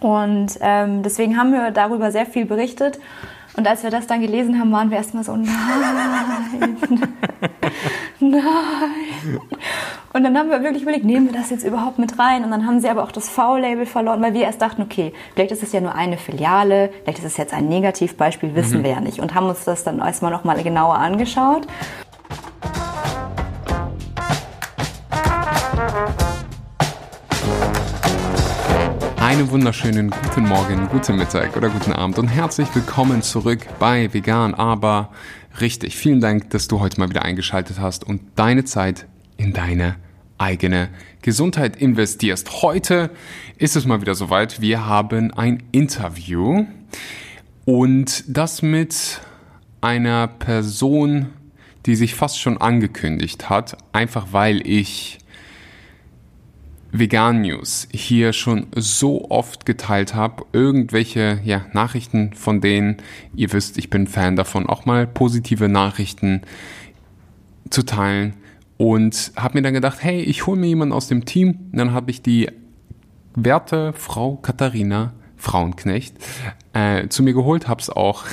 Und ähm, deswegen haben wir darüber sehr viel berichtet. Und als wir das dann gelesen haben, waren wir erstmal so, nein, nein. Und dann haben wir wirklich überlegt, nehmen wir das jetzt überhaupt mit rein? Und dann haben sie aber auch das V-Label verloren, weil wir erst dachten, okay, vielleicht ist es ja nur eine Filiale, vielleicht ist es jetzt ein Negativbeispiel, wissen mhm. wir ja nicht. Und haben uns das dann erstmal nochmal genauer angeschaut. Einen wunderschönen guten Morgen, guten Mittag oder guten Abend und herzlich willkommen zurück bei Vegan, aber richtig. Vielen Dank, dass du heute mal wieder eingeschaltet hast und deine Zeit in deine eigene Gesundheit investierst. Heute ist es mal wieder soweit. Wir haben ein Interview und das mit einer Person, die sich fast schon angekündigt hat, einfach weil ich Vegan News hier schon so oft geteilt habe, irgendwelche ja, Nachrichten von denen, ihr wisst, ich bin Fan davon, auch mal positive Nachrichten zu teilen und habe mir dann gedacht, hey, ich hole mir jemanden aus dem Team. Und dann habe ich die werte Frau Katharina Frauenknecht äh, zu mir geholt, habe es auch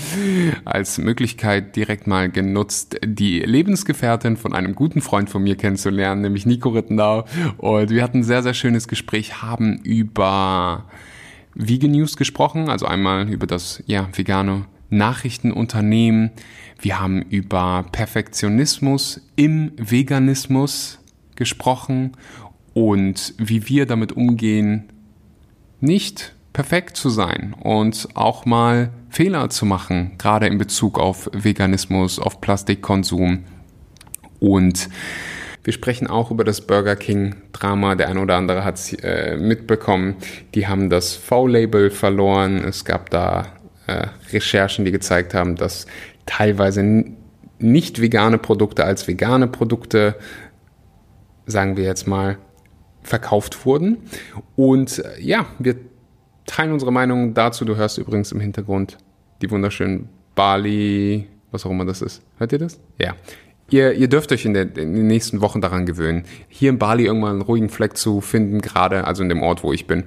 als Möglichkeit direkt mal genutzt, die Lebensgefährtin von einem guten Freund von mir kennenzulernen, nämlich Nico Rittenau. Und wir hatten ein sehr, sehr schönes Gespräch, haben über Vegan News gesprochen, also einmal über das ja, vegane Nachrichtenunternehmen. Wir haben über Perfektionismus im Veganismus gesprochen und wie wir damit umgehen, nicht perfekt zu sein und auch mal Fehler zu machen, gerade in Bezug auf Veganismus, auf Plastikkonsum. Und wir sprechen auch über das Burger King Drama. Der eine oder andere hat es äh, mitbekommen. Die haben das V-Label verloren. Es gab da äh, Recherchen, die gezeigt haben, dass teilweise nicht vegane Produkte als vegane Produkte, sagen wir jetzt mal, verkauft wurden. Und äh, ja, wir teilen unsere Meinung dazu. Du hörst übrigens im Hintergrund die wunderschönen Bali, was auch immer das ist. Hört ihr das? Ja. Ihr, ihr dürft euch in, der, in den nächsten Wochen daran gewöhnen, hier in Bali irgendwann einen ruhigen Fleck zu finden, gerade also in dem Ort, wo ich bin,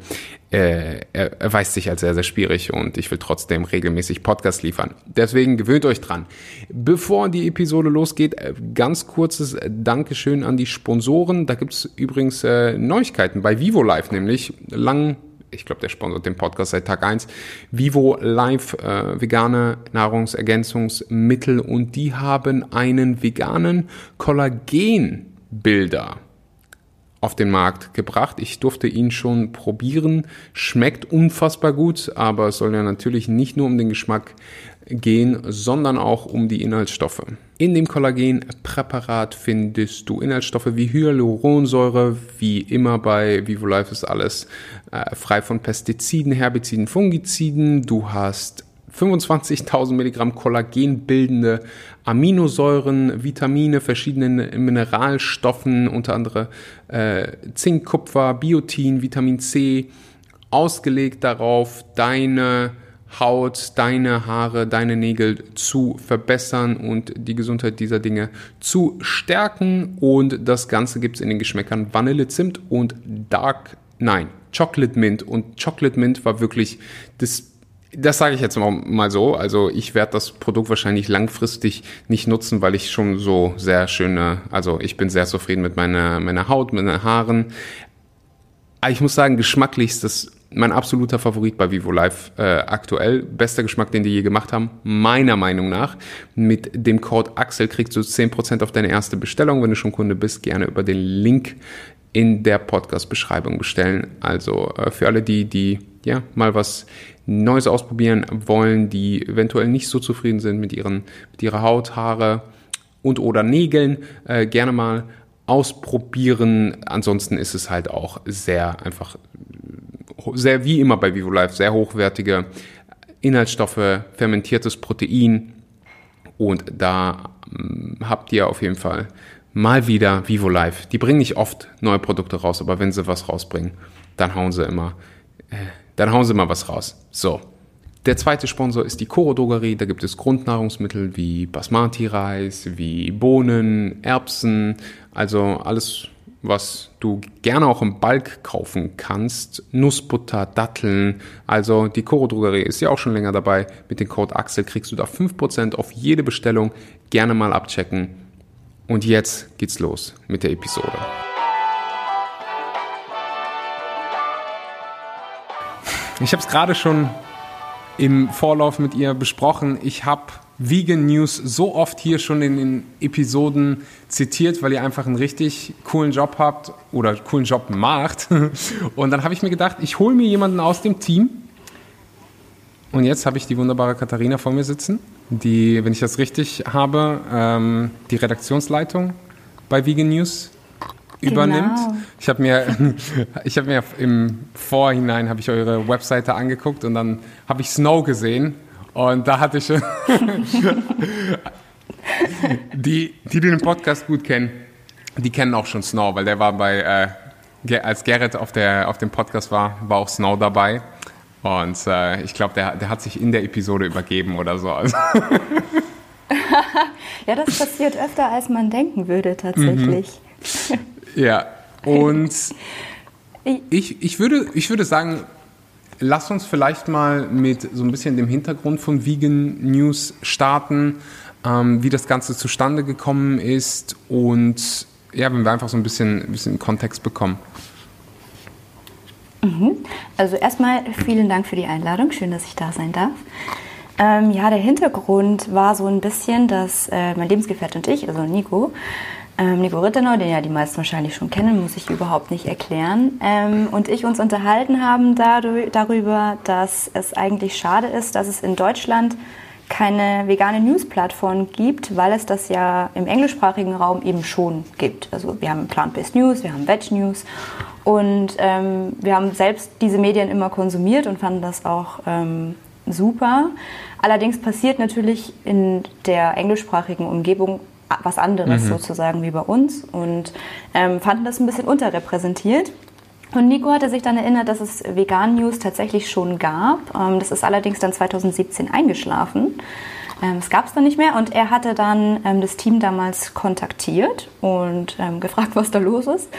äh, er erweist sich als sehr, sehr schwierig und ich will trotzdem regelmäßig Podcasts liefern. Deswegen gewöhnt euch dran. Bevor die Episode losgeht, äh, ganz kurzes Dankeschön an die Sponsoren. Da gibt's übrigens äh, Neuigkeiten bei Vivo Live, nämlich lang ich glaube, der sponsert den Podcast seit Tag 1, Vivo Live äh, vegane Nahrungsergänzungsmittel und die haben einen veganen Kollagenbilder auf den Markt gebracht. Ich durfte ihn schon probieren. Schmeckt unfassbar gut, aber es soll ja natürlich nicht nur um den Geschmack gehen, sondern auch um die Inhaltsstoffe. In dem Kollagenpräparat findest du Inhaltsstoffe wie Hyaluronsäure, wie immer bei VivoLife ist alles äh, frei von Pestiziden, Herbiziden, Fungiziden. Du hast 25.000 Milligramm kollagenbildende Aminosäuren, Vitamine, verschiedene Mineralstoffen, unter anderem äh, Zink, Kupfer, Biotin, Vitamin C, ausgelegt darauf, deine Haut, deine Haare, deine Nägel zu verbessern und die Gesundheit dieser Dinge zu stärken. Und das Ganze gibt es in den Geschmäckern Vanille, Zimt und Dark, nein, Chocolate Mint. Und Chocolate Mint war wirklich das das sage ich jetzt mal so. Also ich werde das Produkt wahrscheinlich langfristig nicht nutzen, weil ich schon so sehr schöne, also ich bin sehr zufrieden mit meiner, meiner Haut, mit meinen Haaren. Aber ich muss sagen, geschmacklich ist das mein absoluter Favorit bei Vivo Live äh, aktuell. Bester Geschmack, den die je gemacht haben, meiner Meinung nach. Mit dem Code Axel kriegst du 10% auf deine erste Bestellung. Wenn du schon Kunde bist, gerne über den Link in der Podcast-Beschreibung bestellen. Also äh, für alle die, die ja mal was Neues ausprobieren wollen, die eventuell nicht so zufrieden sind mit, ihren, mit ihrer Haut, Haare und oder Nägeln, äh, gerne mal ausprobieren. Ansonsten ist es halt auch sehr einfach sehr wie immer bei Vivo Life, sehr hochwertige Inhaltsstoffe, fermentiertes Protein. Und da ähm, habt ihr auf jeden Fall mal wieder Vivo Life. Die bringen nicht oft neue Produkte raus, aber wenn sie was rausbringen, dann hauen sie immer, äh, dann hauen sie immer was raus. So. Der zweite Sponsor ist die Koro Drogerie. Da gibt es Grundnahrungsmittel wie Basmati-Reis, wie Bohnen, Erbsen, also alles was du gerne auch im Balk kaufen kannst. Nussbutter, Datteln. Also die Coro Drogerie ist ja auch schon länger dabei. Mit dem Code Axel kriegst du da 5% auf jede Bestellung. Gerne mal abchecken. Und jetzt geht's los mit der Episode. Ich habe es gerade schon im Vorlauf mit ihr besprochen. Ich habe Vegan News so oft hier schon in den Episoden zitiert, weil ihr einfach einen richtig coolen Job habt oder coolen Job macht. Und dann habe ich mir gedacht, ich hole mir jemanden aus dem Team. Und jetzt habe ich die wunderbare Katharina vor mir sitzen, die, wenn ich das richtig habe, ähm, die Redaktionsleitung bei Vegan News übernimmt. Genau. Ich habe mir, ich habe mir im Vorhinein habe ich eure Webseite angeguckt und dann habe ich Snow gesehen und da hatte ich die, die den Podcast gut kennen, die kennen auch schon Snow, weil der war bei äh, als Gerrit auf der auf dem Podcast war, war auch Snow dabei. Und äh, ich glaube, der, der hat sich in der Episode übergeben oder so. Also ja, das passiert öfter, als man denken würde tatsächlich. Mhm. Ja, und ich, ich, würde, ich würde sagen, lass uns vielleicht mal mit so ein bisschen dem Hintergrund von Vegan News starten, ähm, wie das Ganze zustande gekommen ist und ja, wenn wir einfach so ein bisschen, ein bisschen Kontext bekommen. Mhm. Also erstmal vielen Dank für die Einladung, schön, dass ich da sein darf. Ähm, ja, der Hintergrund war so ein bisschen, dass äh, mein Lebensgefährte und ich, also Nico, ähm, Nico Rittenau, den ja die meisten wahrscheinlich schon kennen, muss ich überhaupt nicht erklären. Ähm, und ich uns unterhalten haben darüber, dass es eigentlich schade ist, dass es in Deutschland keine vegane News-Plattform gibt, weil es das ja im englischsprachigen Raum eben schon gibt. Also wir haben Plant-Based News, wir haben Veg News und ähm, wir haben selbst diese Medien immer konsumiert und fanden das auch ähm, super. Allerdings passiert natürlich in der englischsprachigen Umgebung was anderes mhm. sozusagen wie bei uns und ähm, fanden das ein bisschen unterrepräsentiert. Und Nico hatte sich dann erinnert, dass es Vegan News tatsächlich schon gab. Ähm, das ist allerdings dann 2017 eingeschlafen. Ähm, es gab es dann nicht mehr und er hatte dann ähm, das Team damals kontaktiert und ähm, gefragt, was da los ist.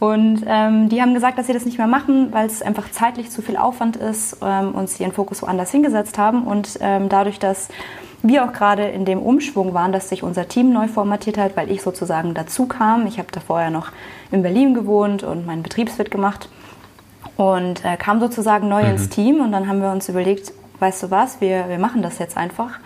Und ähm, die haben gesagt, dass sie das nicht mehr machen, weil es einfach zeitlich zu viel Aufwand ist ähm, und sie ihren Fokus woanders hingesetzt haben. Und ähm, dadurch, dass wir auch gerade in dem Umschwung waren, dass sich unser Team neu formatiert hat, weil ich sozusagen dazu kam. Ich habe da vorher noch in Berlin gewohnt und meinen Betriebswirt gemacht und äh, kam sozusagen neu mhm. ins Team und dann haben wir uns überlegt, weißt du was, wir, wir machen das jetzt einfach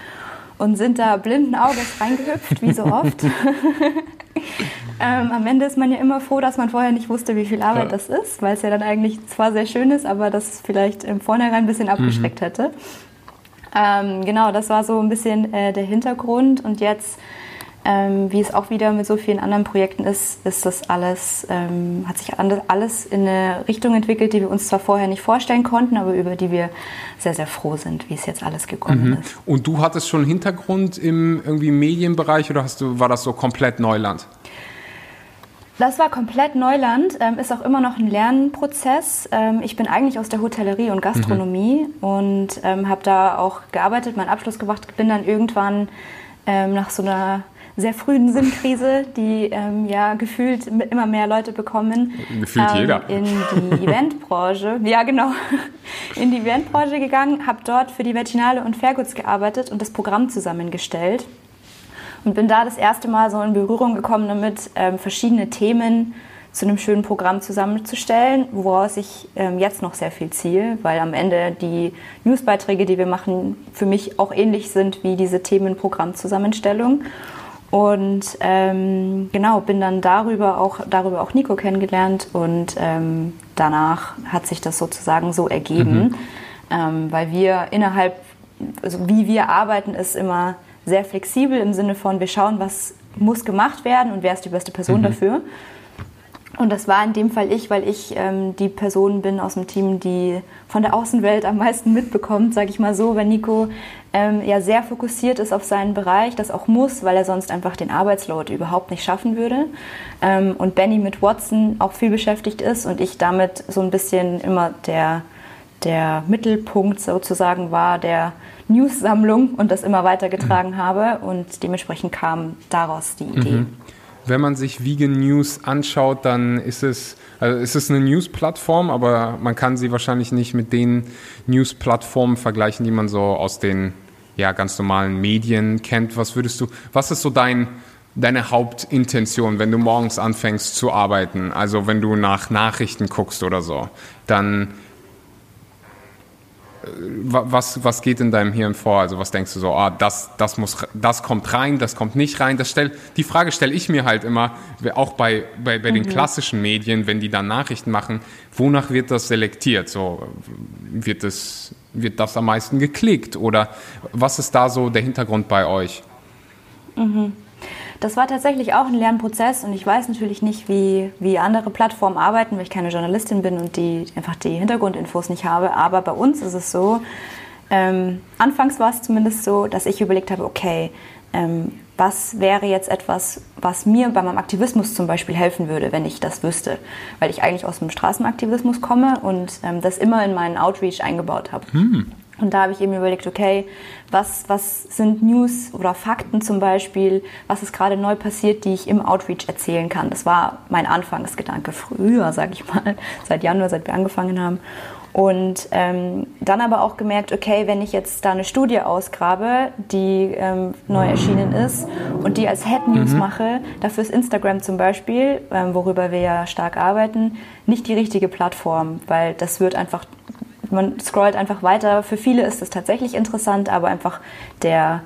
und sind da blinden Auges reingehüpft, wie so oft. ähm, am Ende ist man ja immer froh, dass man vorher nicht wusste, wie viel Arbeit ja. das ist, weil es ja dann eigentlich zwar sehr schön ist, aber das vielleicht im Vornherein ein bisschen abgeschreckt mhm. hätte. Ähm, genau, das war so ein bisschen äh, der Hintergrund. Und jetzt, ähm, wie es auch wieder mit so vielen anderen Projekten ist, ist das alles, ähm, hat sich alles in eine Richtung entwickelt, die wir uns zwar vorher nicht vorstellen konnten, aber über die wir sehr, sehr froh sind, wie es jetzt alles gekommen mhm. ist. Und du hattest schon Hintergrund im irgendwie Medienbereich oder hast du, war das so komplett Neuland? Das war komplett Neuland, ähm, ist auch immer noch ein Lernprozess. Ähm, ich bin eigentlich aus der Hotellerie und Gastronomie mhm. und ähm, habe da auch gearbeitet, meinen Abschluss gemacht, bin dann irgendwann ähm, nach so einer sehr frühen Sinnkrise, die ähm, ja gefühlt immer mehr Leute bekommen. Gefühlt ähm, jeder. In die Eventbranche, ja genau, in die Eventbranche gegangen, habe dort für die Vertinale und Fairgoods gearbeitet und das Programm zusammengestellt und bin da das erste Mal so in Berührung gekommen damit, ähm, verschiedene Themen zu einem schönen Programm zusammenzustellen, woraus ich ähm, jetzt noch sehr viel ziehe, weil am Ende die Newsbeiträge, die wir machen, für mich auch ähnlich sind wie diese Themenprogrammzusammenstellung. Und ähm, genau, bin dann darüber auch, darüber auch Nico kennengelernt und ähm, danach hat sich das sozusagen so ergeben, mhm. ähm, weil wir innerhalb, also wie wir arbeiten, ist immer sehr flexibel im Sinne von, wir schauen, was muss gemacht werden und wer ist die beste Person mhm. dafür. Und das war in dem Fall ich, weil ich ähm, die Person bin aus dem Team, die von der Außenwelt am meisten mitbekommt, sage ich mal so, weil Nico ähm, ja sehr fokussiert ist auf seinen Bereich, das auch muss, weil er sonst einfach den Arbeitsload überhaupt nicht schaffen würde. Ähm, und Benny mit Watson auch viel beschäftigt ist und ich damit so ein bisschen immer der, der Mittelpunkt sozusagen war, der News-Sammlung und das immer weitergetragen mhm. habe und dementsprechend kam daraus die Idee. Mhm. wenn man sich Vegan News anschaut, dann ist es, also ist es eine News-Plattform, aber man kann sie wahrscheinlich nicht mit den News-Plattformen vergleichen, die man so aus den ja, ganz normalen Medien kennt. Was würdest du, was ist so dein, deine Hauptintention, wenn du morgens anfängst zu arbeiten? Also wenn du nach Nachrichten guckst oder so, dann was, was geht in deinem Hirn vor? Also was denkst du so, ah, das, das, muss, das kommt rein, das kommt nicht rein? Das stell, die Frage stelle ich mir halt immer, auch bei, bei, bei mhm. den klassischen Medien, wenn die dann Nachrichten machen, wonach wird das selektiert? So, wird, das, wird das am meisten geklickt? Oder was ist da so der Hintergrund bei euch? Mhm. Das war tatsächlich auch ein Lernprozess und ich weiß natürlich nicht, wie, wie andere Plattformen arbeiten, weil ich keine Journalistin bin und die einfach die Hintergrundinfos nicht habe. Aber bei uns ist es so, ähm, anfangs war es zumindest so, dass ich überlegt habe, okay, ähm, was wäre jetzt etwas, was mir bei meinem Aktivismus zum Beispiel helfen würde, wenn ich das wüsste? Weil ich eigentlich aus dem Straßenaktivismus komme und ähm, das immer in meinen Outreach eingebaut habe. Hm. Und da habe ich eben überlegt, okay, was, was sind News oder Fakten zum Beispiel, was ist gerade neu passiert, die ich im Outreach erzählen kann. Das war mein Anfangsgedanke früher, sage ich mal, seit Januar, seit wir angefangen haben. Und ähm, dann aber auch gemerkt, okay, wenn ich jetzt da eine Studie ausgrabe, die ähm, neu erschienen ist und die als Head News mhm. mache, dafür ist Instagram zum Beispiel, ähm, worüber wir ja stark arbeiten, nicht die richtige Plattform, weil das wird einfach man scrollt einfach weiter. Für viele ist das tatsächlich interessant, aber einfach der,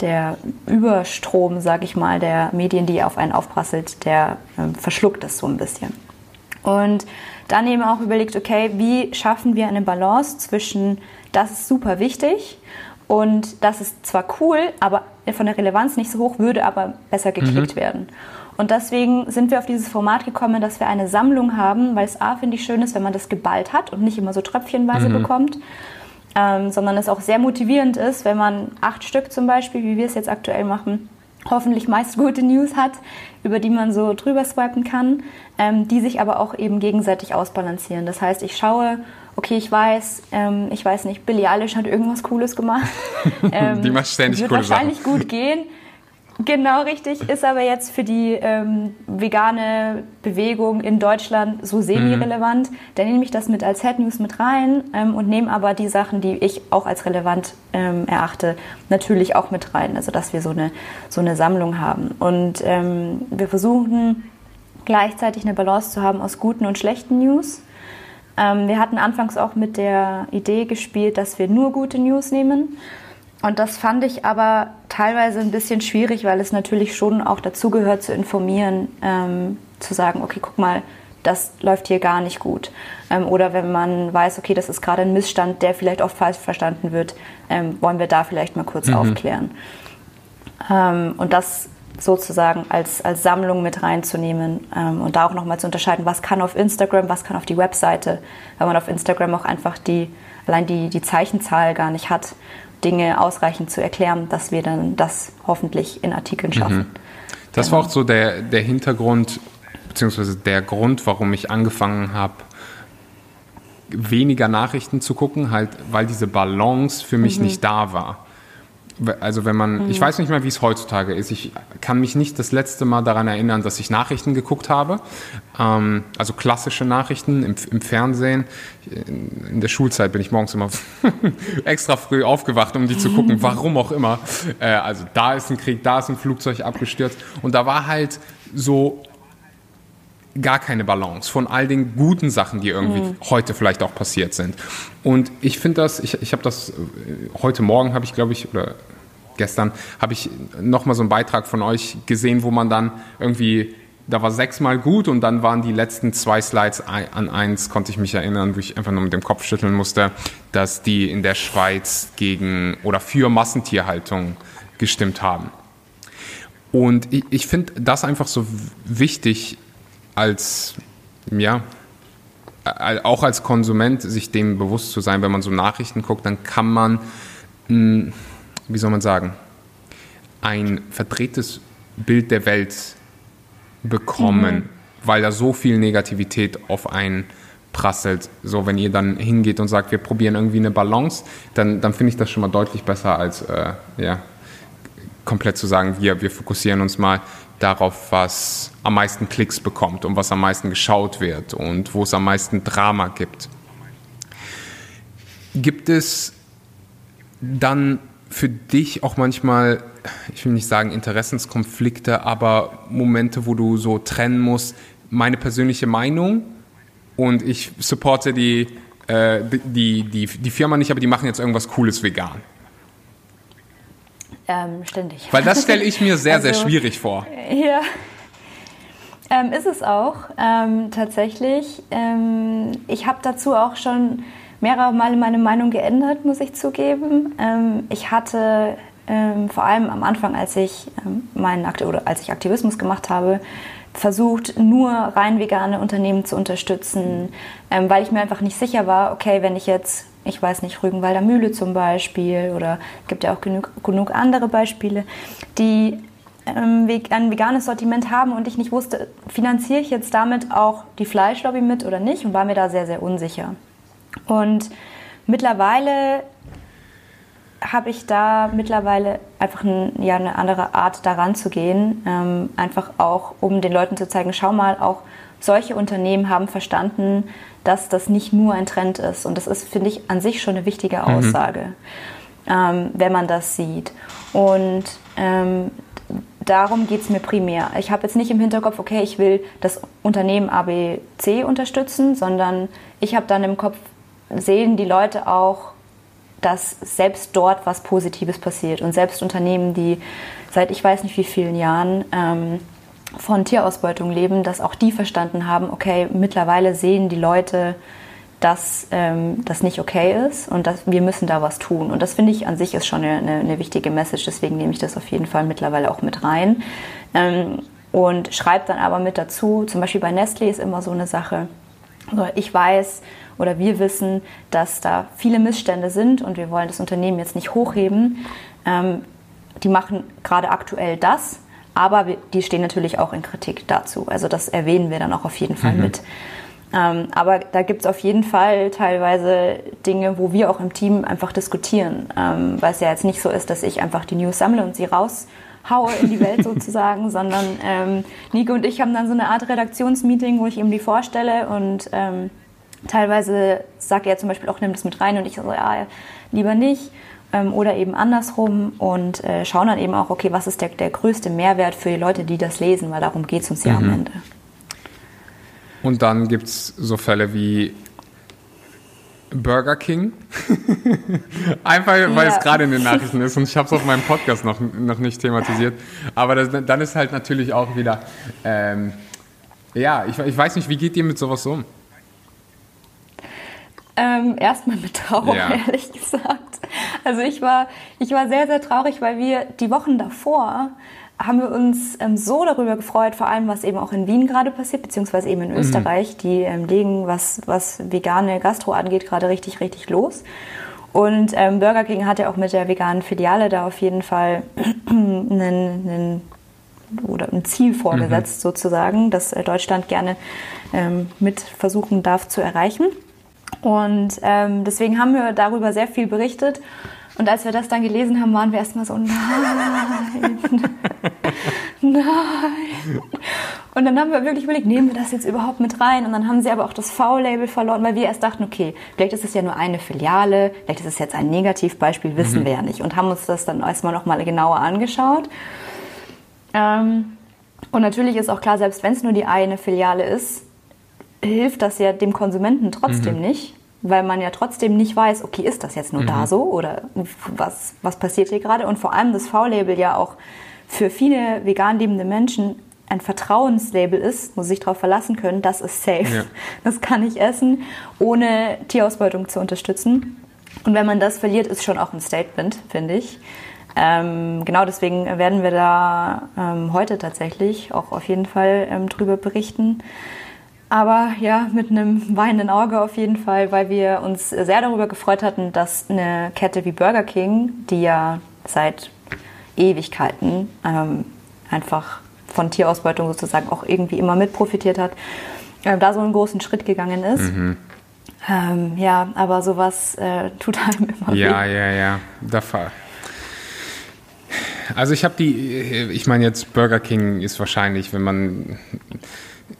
der Überstrom, sag ich mal, der Medien, die auf einen aufprasselt, der ähm, verschluckt das so ein bisschen. Und dann eben auch überlegt, okay, wie schaffen wir eine Balance zwischen, das ist super wichtig und das ist zwar cool, aber von der Relevanz nicht so hoch, würde aber besser geklickt mhm. werden. Und deswegen sind wir auf dieses Format gekommen, dass wir eine Sammlung haben, weil es A, finde ich, schön ist, wenn man das geballt hat und nicht immer so tröpfchenweise mhm. bekommt, ähm, sondern es auch sehr motivierend ist, wenn man acht Stück zum Beispiel, wie wir es jetzt aktuell machen, hoffentlich meist gute News hat, über die man so drüber swipen kann, ähm, die sich aber auch eben gegenseitig ausbalancieren. Das heißt, ich schaue, okay, ich weiß, ähm, ich weiß nicht, Billie Eilish hat irgendwas Cooles gemacht. Ähm, die macht ständig wird wahrscheinlich Sachen. gut gehen. Genau, richtig. Ist aber jetzt für die ähm, vegane Bewegung in Deutschland so semi-relevant. Mhm. Dann nehme ich das mit als Head News mit rein ähm, und nehme aber die Sachen, die ich auch als relevant ähm, erachte, natürlich auch mit rein. Also, dass wir so eine, so eine Sammlung haben. Und ähm, wir versuchen gleichzeitig eine Balance zu haben aus guten und schlechten News. Ähm, wir hatten anfangs auch mit der Idee gespielt, dass wir nur gute News nehmen und das fand ich aber teilweise ein bisschen schwierig, weil es natürlich schon auch dazugehört zu informieren, ähm, zu sagen, okay, guck mal, das läuft hier gar nicht gut. Ähm, oder wenn man weiß, okay, das ist gerade ein Missstand, der vielleicht oft falsch verstanden wird, ähm, wollen wir da vielleicht mal kurz mhm. aufklären. Ähm, und das sozusagen als, als Sammlung mit reinzunehmen ähm, und da auch nochmal zu unterscheiden, was kann auf Instagram, was kann auf die Webseite, weil man auf Instagram auch einfach die, allein die, die Zeichenzahl gar nicht hat Dinge ausreichend zu erklären, dass wir dann das hoffentlich in Artikeln schaffen. Mhm. Das genau. war auch so der, der Hintergrund, beziehungsweise der Grund, warum ich angefangen habe, weniger Nachrichten zu gucken, halt, weil diese Balance für mich mhm. nicht da war also wenn man, mhm. ich weiß nicht mehr, wie es heutzutage ist. Ich kann mich nicht das letzte Mal daran erinnern, dass ich Nachrichten geguckt habe. Ähm, also klassische Nachrichten im, im, Fernsehen. In der Schulzeit bin ich morgens immer extra früh aufgewacht, um die zu gucken, warum auch immer. Äh, also da ist ein Krieg, da ist ein Flugzeug abgestürzt. Und da war halt so gar keine Balance von all den guten Sachen, die irgendwie mhm. heute vielleicht auch passiert sind. Und ich finde das, ich, ich habe das, äh, heute Morgen habe ich, glaube ich, oder gestern habe ich nochmal so einen Beitrag von euch gesehen, wo man dann irgendwie, da war sechsmal gut und dann waren die letzten zwei Slides an eins, konnte ich mich erinnern, wo ich einfach nur mit dem Kopf schütteln musste, dass die in der Schweiz gegen oder für Massentierhaltung gestimmt haben. Und ich, ich finde das einfach so wichtig als, ja, auch als Konsument sich dem bewusst zu sein, wenn man so Nachrichten guckt, dann kann man hm, wie soll man sagen, ein verdrehtes Bild der Welt bekommen, mhm. weil da so viel Negativität auf einen prasselt. So, wenn ihr dann hingeht und sagt, wir probieren irgendwie eine Balance, dann, dann finde ich das schon mal deutlich besser als äh, ja, komplett zu sagen, wir, wir fokussieren uns mal darauf, was am meisten Klicks bekommt und was am meisten geschaut wird und wo es am meisten Drama gibt. Gibt es dann für dich auch manchmal, ich will nicht sagen Interessenskonflikte, aber Momente, wo du so trennen musst, meine persönliche Meinung und ich supporte die, äh, die, die, die Firma nicht, aber die machen jetzt irgendwas Cooles vegan. Ähm, ständig. Weil das stelle ich mir sehr, also, sehr schwierig vor. Ja. Ähm, ist es auch, ähm, tatsächlich. Ähm, ich habe dazu auch schon mehrere Male meine Meinung geändert, muss ich zugeben. Ähm, ich hatte ähm, vor allem am Anfang, als ich, meinen Akt oder als ich Aktivismus gemacht habe, versucht, nur rein vegane Unternehmen zu unterstützen, weil ich mir einfach nicht sicher war, okay, wenn ich jetzt ich weiß nicht, Rügenwalder Mühle zum Beispiel oder gibt ja auch genug, genug andere Beispiele, die ähm, ein veganes Sortiment haben und ich nicht wusste, finanziere ich jetzt damit auch die Fleischlobby mit oder nicht und war mir da sehr, sehr unsicher. Und mittlerweile habe ich da mittlerweile einfach ein, ja, eine andere Art daran zu gehen, ähm, einfach auch, um den Leuten zu zeigen, schau mal, auch solche Unternehmen haben verstanden, dass das nicht nur ein Trend ist. Und das ist, finde ich, an sich schon eine wichtige mhm. Aussage, mhm. ähm, wenn man das sieht. Und ähm, darum geht es mir primär. Ich habe jetzt nicht im Hinterkopf, okay, ich will das Unternehmen ABC unterstützen, sondern ich habe dann im Kopf, sehen die Leute auch, dass selbst dort was Positives passiert. Und selbst Unternehmen, die seit ich weiß nicht wie vielen Jahren ähm, von Tierausbeutung leben, dass auch die verstanden haben, okay, mittlerweile sehen die Leute, dass ähm, das nicht okay ist und dass wir müssen da was tun. Und das finde ich an sich ist schon eine, eine, wichtige Message, deswegen nehme ich das auf jeden Fall mittlerweile auch mit rein. Ähm, und schreibe dann aber mit dazu, zum Beispiel bei Nestle ist immer so eine Sache, ich weiß oder wir wissen, dass da viele Missstände sind und wir wollen das Unternehmen jetzt nicht hochheben. Ähm, die machen gerade aktuell das, aber die stehen natürlich auch in Kritik dazu. Also das erwähnen wir dann auch auf jeden Fall mhm. mit. Ähm, aber da gibt es auf jeden Fall teilweise Dinge, wo wir auch im Team einfach diskutieren, ähm, weil es ja jetzt nicht so ist, dass ich einfach die News sammle und sie raushaue in die Welt sozusagen, sondern ähm, Nico und ich haben dann so eine Art Redaktionsmeeting, wo ich ihm die vorstelle und ähm, teilweise sagt er zum Beispiel auch, nimm das mit rein und ich so, ja, lieber nicht ähm, oder eben andersrum und äh, schauen dann eben auch, okay, was ist der, der größte Mehrwert für die Leute, die das lesen, weil darum geht es uns ja mhm. am Ende. Und dann gibt es so Fälle wie Burger King. Einfach, weil ja. es gerade in den Nachrichten ist und ich habe es auf meinem Podcast noch, noch nicht thematisiert. Aber das, dann ist halt natürlich auch wieder, ähm, ja, ich, ich weiß nicht, wie geht ihr mit sowas um? Ähm, erstmal mit Trauer, ja. ehrlich gesagt. Also ich war, ich war sehr, sehr traurig, weil wir die Wochen davor haben wir uns ähm, so darüber gefreut, vor allem was eben auch in Wien gerade passiert, beziehungsweise eben in mhm. Österreich. Die ähm, legen, was, was vegane Gastro angeht, gerade richtig, richtig los. Und ähm, Burger King hat ja auch mit der veganen Filiale da auf jeden Fall einen, einen oder ein Ziel vorgesetzt mhm. sozusagen, das äh, Deutschland gerne ähm, mit versuchen darf zu erreichen. Und ähm, deswegen haben wir darüber sehr viel berichtet. Und als wir das dann gelesen haben, waren wir erstmal so, nein, nein. Und dann haben wir wirklich überlegt, nehmen wir das jetzt überhaupt mit rein? Und dann haben sie aber auch das V-Label verloren, weil wir erst dachten, okay, vielleicht ist es ja nur eine Filiale, vielleicht ist es jetzt ein Negativbeispiel, wissen mhm. wir ja nicht. Und haben uns das dann erstmal nochmal genauer angeschaut. Ähm, und natürlich ist auch klar, selbst wenn es nur die eine Filiale ist, hilft das ja dem Konsumenten trotzdem mhm. nicht, weil man ja trotzdem nicht weiß, okay, ist das jetzt nur mhm. da so oder was, was passiert hier gerade? Und vor allem das V-Label ja auch für viele vegan lebende Menschen ein Vertrauenslabel ist, muss sich darauf verlassen können, das ist safe. Ja. Das kann ich essen, ohne Tierausbeutung zu unterstützen. Und wenn man das verliert, ist schon auch ein Statement, finde ich. Ähm, genau deswegen werden wir da ähm, heute tatsächlich auch auf jeden Fall ähm, drüber berichten. Aber ja, mit einem weinenden Auge auf jeden Fall, weil wir uns sehr darüber gefreut hatten, dass eine Kette wie Burger King, die ja seit Ewigkeiten ähm, einfach von Tierausbeutung sozusagen auch irgendwie immer mit profitiert hat, äh, da so einen großen Schritt gegangen ist. Mhm. Ähm, ja, aber sowas äh, tut einem immer ja, weh. Ja, ja, ja. Also ich habe die, ich meine jetzt Burger King ist wahrscheinlich, wenn man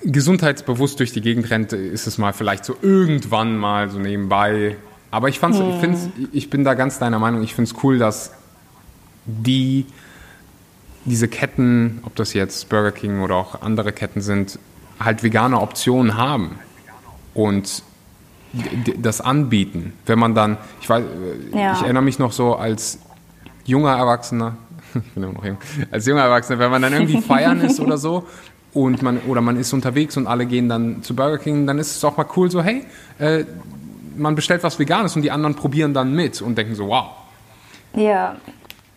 gesundheitsbewusst durch die Gegend rennt, ist es mal vielleicht so irgendwann mal so nebenbei. Aber ich fand's, hm. ich, find's, ich bin da ganz deiner Meinung, ich finde es cool, dass die diese Ketten, ob das jetzt Burger King oder auch andere Ketten sind, halt vegane Optionen haben und das anbieten. Wenn man dann, ich weiß, ja. ich erinnere mich noch so als junger Erwachsener, ich bin immer noch jung, als junger Erwachsener, wenn man dann irgendwie feiern ist oder so und man oder man ist unterwegs und alle gehen dann zu Burger King, dann ist es auch mal cool so, hey, äh, man bestellt was Veganes und die anderen probieren dann mit und denken so, wow. Ja,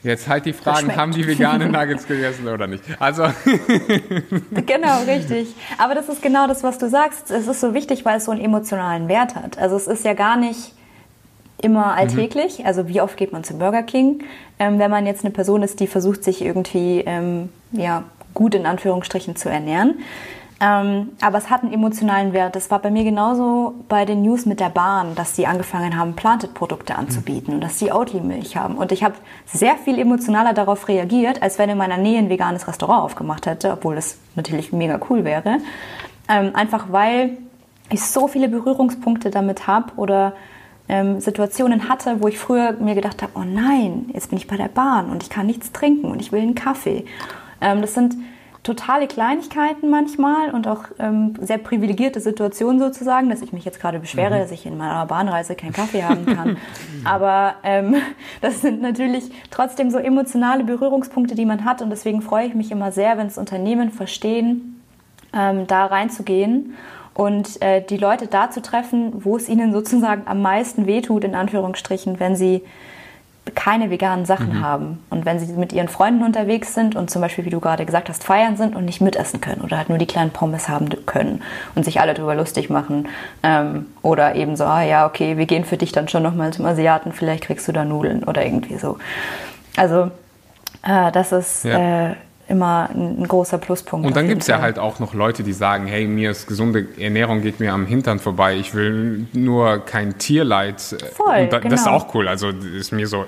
Jetzt halt die Fragen, haben die vegane Nuggets gegessen oder nicht? Also. genau, richtig. Aber das ist genau das, was du sagst. Es ist so wichtig, weil es so einen emotionalen Wert hat. Also es ist ja gar nicht immer alltäglich. Mhm. Also wie oft geht man zum Burger King? Ähm, wenn man jetzt eine Person ist, die versucht, sich irgendwie ähm, ja, gut in Anführungsstrichen zu ernähren. Ähm, aber es hat einen emotionalen Wert. Das war bei mir genauso bei den News mit der Bahn, dass die angefangen haben, Planted-Produkte anzubieten mhm. und dass sie Oatly-Milch haben. Und ich habe sehr viel emotionaler darauf reagiert, als wenn in meiner Nähe ein veganes Restaurant aufgemacht hätte, obwohl das natürlich mega cool wäre. Ähm, einfach weil ich so viele Berührungspunkte damit habe oder ähm, Situationen hatte, wo ich früher mir gedacht habe, oh nein, jetzt bin ich bei der Bahn und ich kann nichts trinken und ich will einen Kaffee. Ähm, das sind totale Kleinigkeiten manchmal und auch ähm, sehr privilegierte Situationen sozusagen, dass ich mich jetzt gerade beschwere, mhm. dass ich in meiner Bahnreise keinen Kaffee haben kann. Aber ähm, das sind natürlich trotzdem so emotionale Berührungspunkte, die man hat und deswegen freue ich mich immer sehr, wenn es Unternehmen verstehen, ähm, da reinzugehen und äh, die Leute da zu treffen, wo es ihnen sozusagen am meisten wehtut, in Anführungsstrichen, wenn sie keine veganen Sachen mhm. haben. Und wenn sie mit ihren Freunden unterwegs sind und zum Beispiel, wie du gerade gesagt hast, feiern sind und nicht mitessen können oder halt nur die kleinen Pommes haben können und sich alle darüber lustig machen. Ähm, oder eben so, ah ja, okay, wir gehen für dich dann schon nochmal zum Asiaten, vielleicht kriegst du da Nudeln oder irgendwie so. Also äh, das ist ja. äh, immer ein, großer Pluspunkt. Und dann gibt es ja halt auch noch Leute, die sagen, hey, mir ist gesunde Ernährung geht mir am Hintern vorbei, ich will nur kein Tierleid. Voll, und da, genau. Das ist genau. auch cool. Also ist mir so.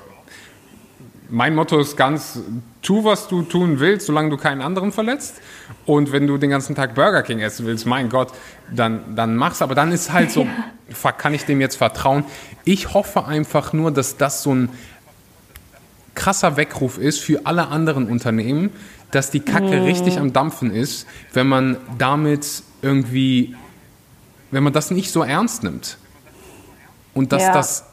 Mein Motto ist ganz, tu, was du tun willst, solange du keinen anderen verletzt. Und wenn du den ganzen Tag Burger King essen willst, mein Gott, dann, dann mach's. Aber dann ist halt so, ja. fuck, kann ich dem jetzt vertrauen? Ich hoffe einfach nur, dass das so ein krasser Weckruf ist für alle anderen Unternehmen, dass die Kacke mhm. richtig am Dampfen ist, wenn man damit irgendwie, wenn man das nicht so ernst nimmt. Und dass ja. das,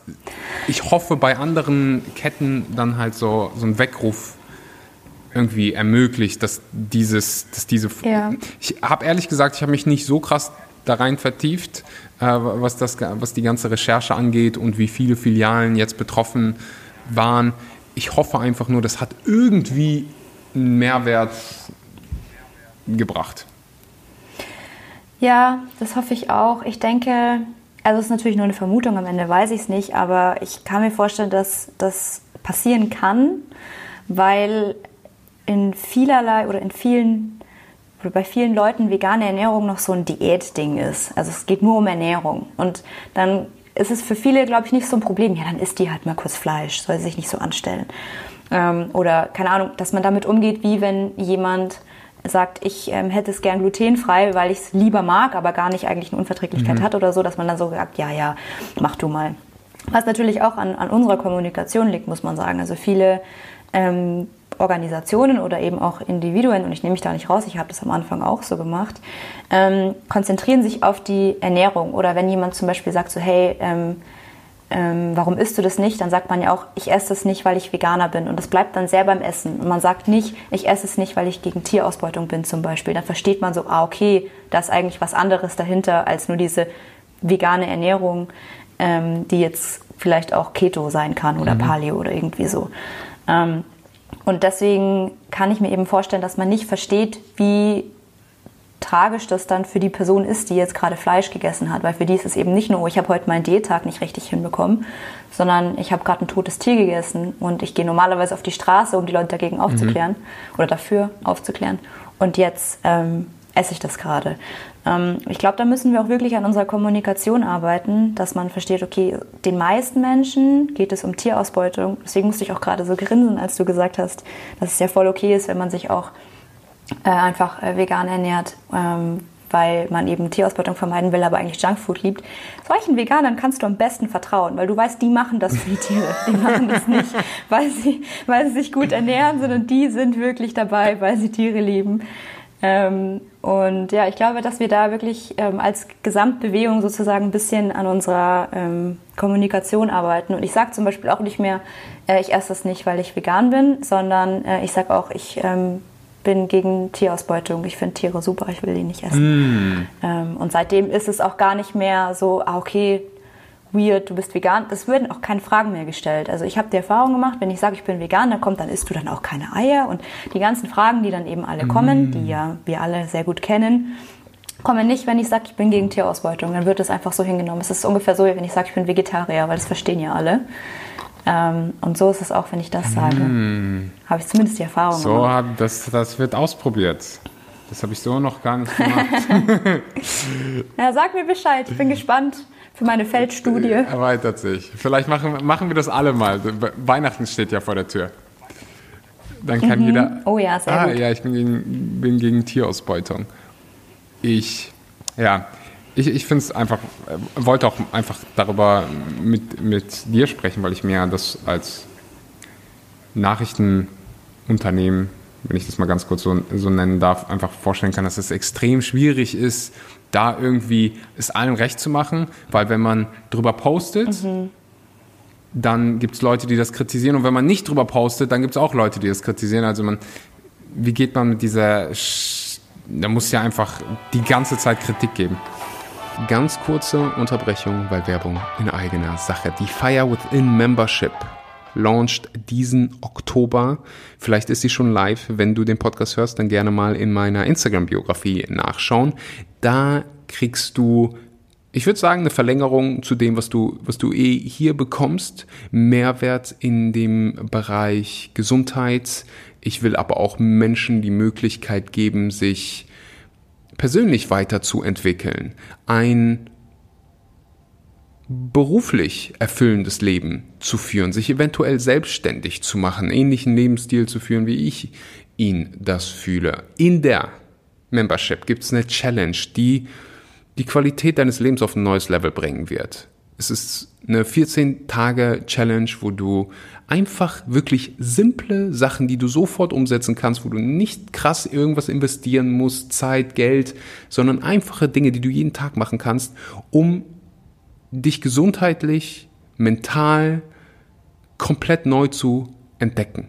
ich hoffe, bei anderen Ketten dann halt so, so ein Weckruf irgendwie ermöglicht, dass dieses, dass diese. Ja. Ich habe ehrlich gesagt, ich habe mich nicht so krass da rein vertieft, äh, was, das, was die ganze Recherche angeht und wie viele Filialen jetzt betroffen waren. Ich hoffe einfach nur, das hat irgendwie einen Mehrwert gebracht. Ja, das hoffe ich auch. Ich denke, also es ist natürlich nur eine Vermutung, am Ende weiß ich es nicht, aber ich kann mir vorstellen, dass das passieren kann, weil in vielerlei oder in vielen oder bei vielen Leuten vegane Ernährung noch so ein Diätding ist. Also es geht nur um Ernährung. Und dann ist es für viele, glaube ich, nicht so ein Problem. Ja, dann isst die halt mal kurz Fleisch, soll sich nicht so anstellen. Ähm, oder keine Ahnung, dass man damit umgeht, wie wenn jemand sagt, ich ähm, hätte es gern glutenfrei, weil ich es lieber mag, aber gar nicht eigentlich eine Unverträglichkeit mhm. hat oder so, dass man dann so sagt, ja, ja, mach du mal. Was natürlich auch an, an unserer Kommunikation liegt, muss man sagen. Also viele ähm, Organisationen oder eben auch Individuen, und ich nehme mich da nicht raus, ich habe das am Anfang auch so gemacht, ähm, konzentrieren sich auf die Ernährung. Oder wenn jemand zum Beispiel sagt so, hey, ähm, ähm, warum isst du das nicht? Dann sagt man ja auch, ich esse es nicht, weil ich Veganer bin. Und das bleibt dann sehr beim Essen. Und man sagt nicht, ich esse es nicht, weil ich gegen Tierausbeutung bin zum Beispiel. Dann versteht man so, ah, okay, da ist eigentlich was anderes dahinter als nur diese vegane Ernährung, ähm, die jetzt vielleicht auch Keto sein kann oder mhm. Paleo oder irgendwie so. Ähm, und deswegen kann ich mir eben vorstellen, dass man nicht versteht, wie tragisch das dann für die Person ist, die jetzt gerade Fleisch gegessen hat. Weil für die ist es eben nicht nur, oh, ich habe heute meinen Diättag nicht richtig hinbekommen, sondern ich habe gerade ein totes Tier gegessen und ich gehe normalerweise auf die Straße, um die Leute dagegen aufzuklären mhm. oder dafür aufzuklären. Und jetzt ähm, esse ich das gerade? Ähm, ich glaube, da müssen wir auch wirklich an unserer Kommunikation arbeiten, dass man versteht, okay, den meisten Menschen geht es um Tierausbeutung. Deswegen musste ich auch gerade so grinsen, als du gesagt hast, dass es ja voll okay ist, wenn man sich auch äh, einfach äh, vegan ernährt, ähm, weil man eben Tierausbeutung vermeiden will, aber eigentlich Junkfood liebt. Solchen Veganern kannst du am besten vertrauen, weil du weißt, die machen das für die Tiere. Die machen das nicht, weil sie, weil sie sich gut ernähren, sondern die sind wirklich dabei, weil sie Tiere lieben. Ähm, und ja, ich glaube, dass wir da wirklich ähm, als Gesamtbewegung sozusagen ein bisschen an unserer ähm, Kommunikation arbeiten. Und ich sage zum Beispiel auch nicht mehr, äh, ich esse das nicht, weil ich vegan bin, sondern äh, ich sage auch, ich ähm, bin gegen Tierausbeutung. Ich finde Tiere super, ich will die nicht essen. Mm. und seitdem ist es auch gar nicht mehr so, ah, okay, weird, du bist vegan. Das werden auch keine Fragen mehr gestellt. Also ich habe die Erfahrung gemacht, wenn ich sage, ich bin vegan, dann kommt, dann isst du dann auch keine Eier. Und die ganzen Fragen, die dann eben alle kommen, mm. die ja wir alle sehr gut kennen, kommen nicht, wenn ich sage, ich bin gegen Tierausbeutung. Dann wird es einfach so hingenommen. Es ist ungefähr so, wie wenn ich sage, ich bin Vegetarier, weil das verstehen ja alle. Ähm, und so ist es auch, wenn ich das sage. Mm. Habe ich zumindest die Erfahrung so gemacht. So, das, das wird ausprobiert. Das habe ich so noch gar nicht gemacht. ja, sag mir Bescheid. Ich bin gespannt für meine Feldstudie. Erweitert sich. Vielleicht machen, machen wir das alle mal. Weihnachten steht ja vor der Tür. Dann kann mhm. jeder. Oh ja, sehr ah, gut. ja, ich bin gegen, bin gegen Tierausbeutung. Ich, ja, ich, ich finde es einfach, äh, wollte auch einfach darüber mit, mit dir sprechen, weil ich mir das als Nachrichtenunternehmen, wenn ich das mal ganz kurz so, so nennen darf, einfach vorstellen kann, dass es extrem schwierig ist, da irgendwie es allen recht zu machen, weil wenn man drüber postet, mhm. dann gibt es Leute, die das kritisieren und wenn man nicht drüber postet, dann gibt es auch Leute, die das kritisieren. Also man, wie geht man mit dieser, da muss ja einfach die ganze Zeit Kritik geben. Ganz kurze Unterbrechung, weil Werbung in eigener Sache. Die Fire Within Membership launcht diesen Oktober. Vielleicht ist sie schon live. Wenn du den Podcast hörst, dann gerne mal in meiner Instagram-Biografie nachschauen. Da kriegst du ich würde sagen, eine Verlängerung zu dem, was du, was du eh hier bekommst. Mehrwert in dem Bereich Gesundheit. Ich will aber auch Menschen die Möglichkeit geben, sich persönlich weiterzuentwickeln. Ein beruflich erfüllendes Leben zu führen, sich eventuell selbstständig zu machen, ähnlichen Lebensstil zu führen, wie ich ihn das fühle. In der Membership gibt es eine Challenge, die die Qualität deines Lebens auf ein neues Level bringen wird. Es ist eine 14-Tage-Challenge, wo du einfach wirklich simple Sachen, die du sofort umsetzen kannst, wo du nicht krass irgendwas investieren musst, Zeit, Geld, sondern einfache Dinge, die du jeden Tag machen kannst, um dich gesundheitlich, mental komplett neu zu entdecken.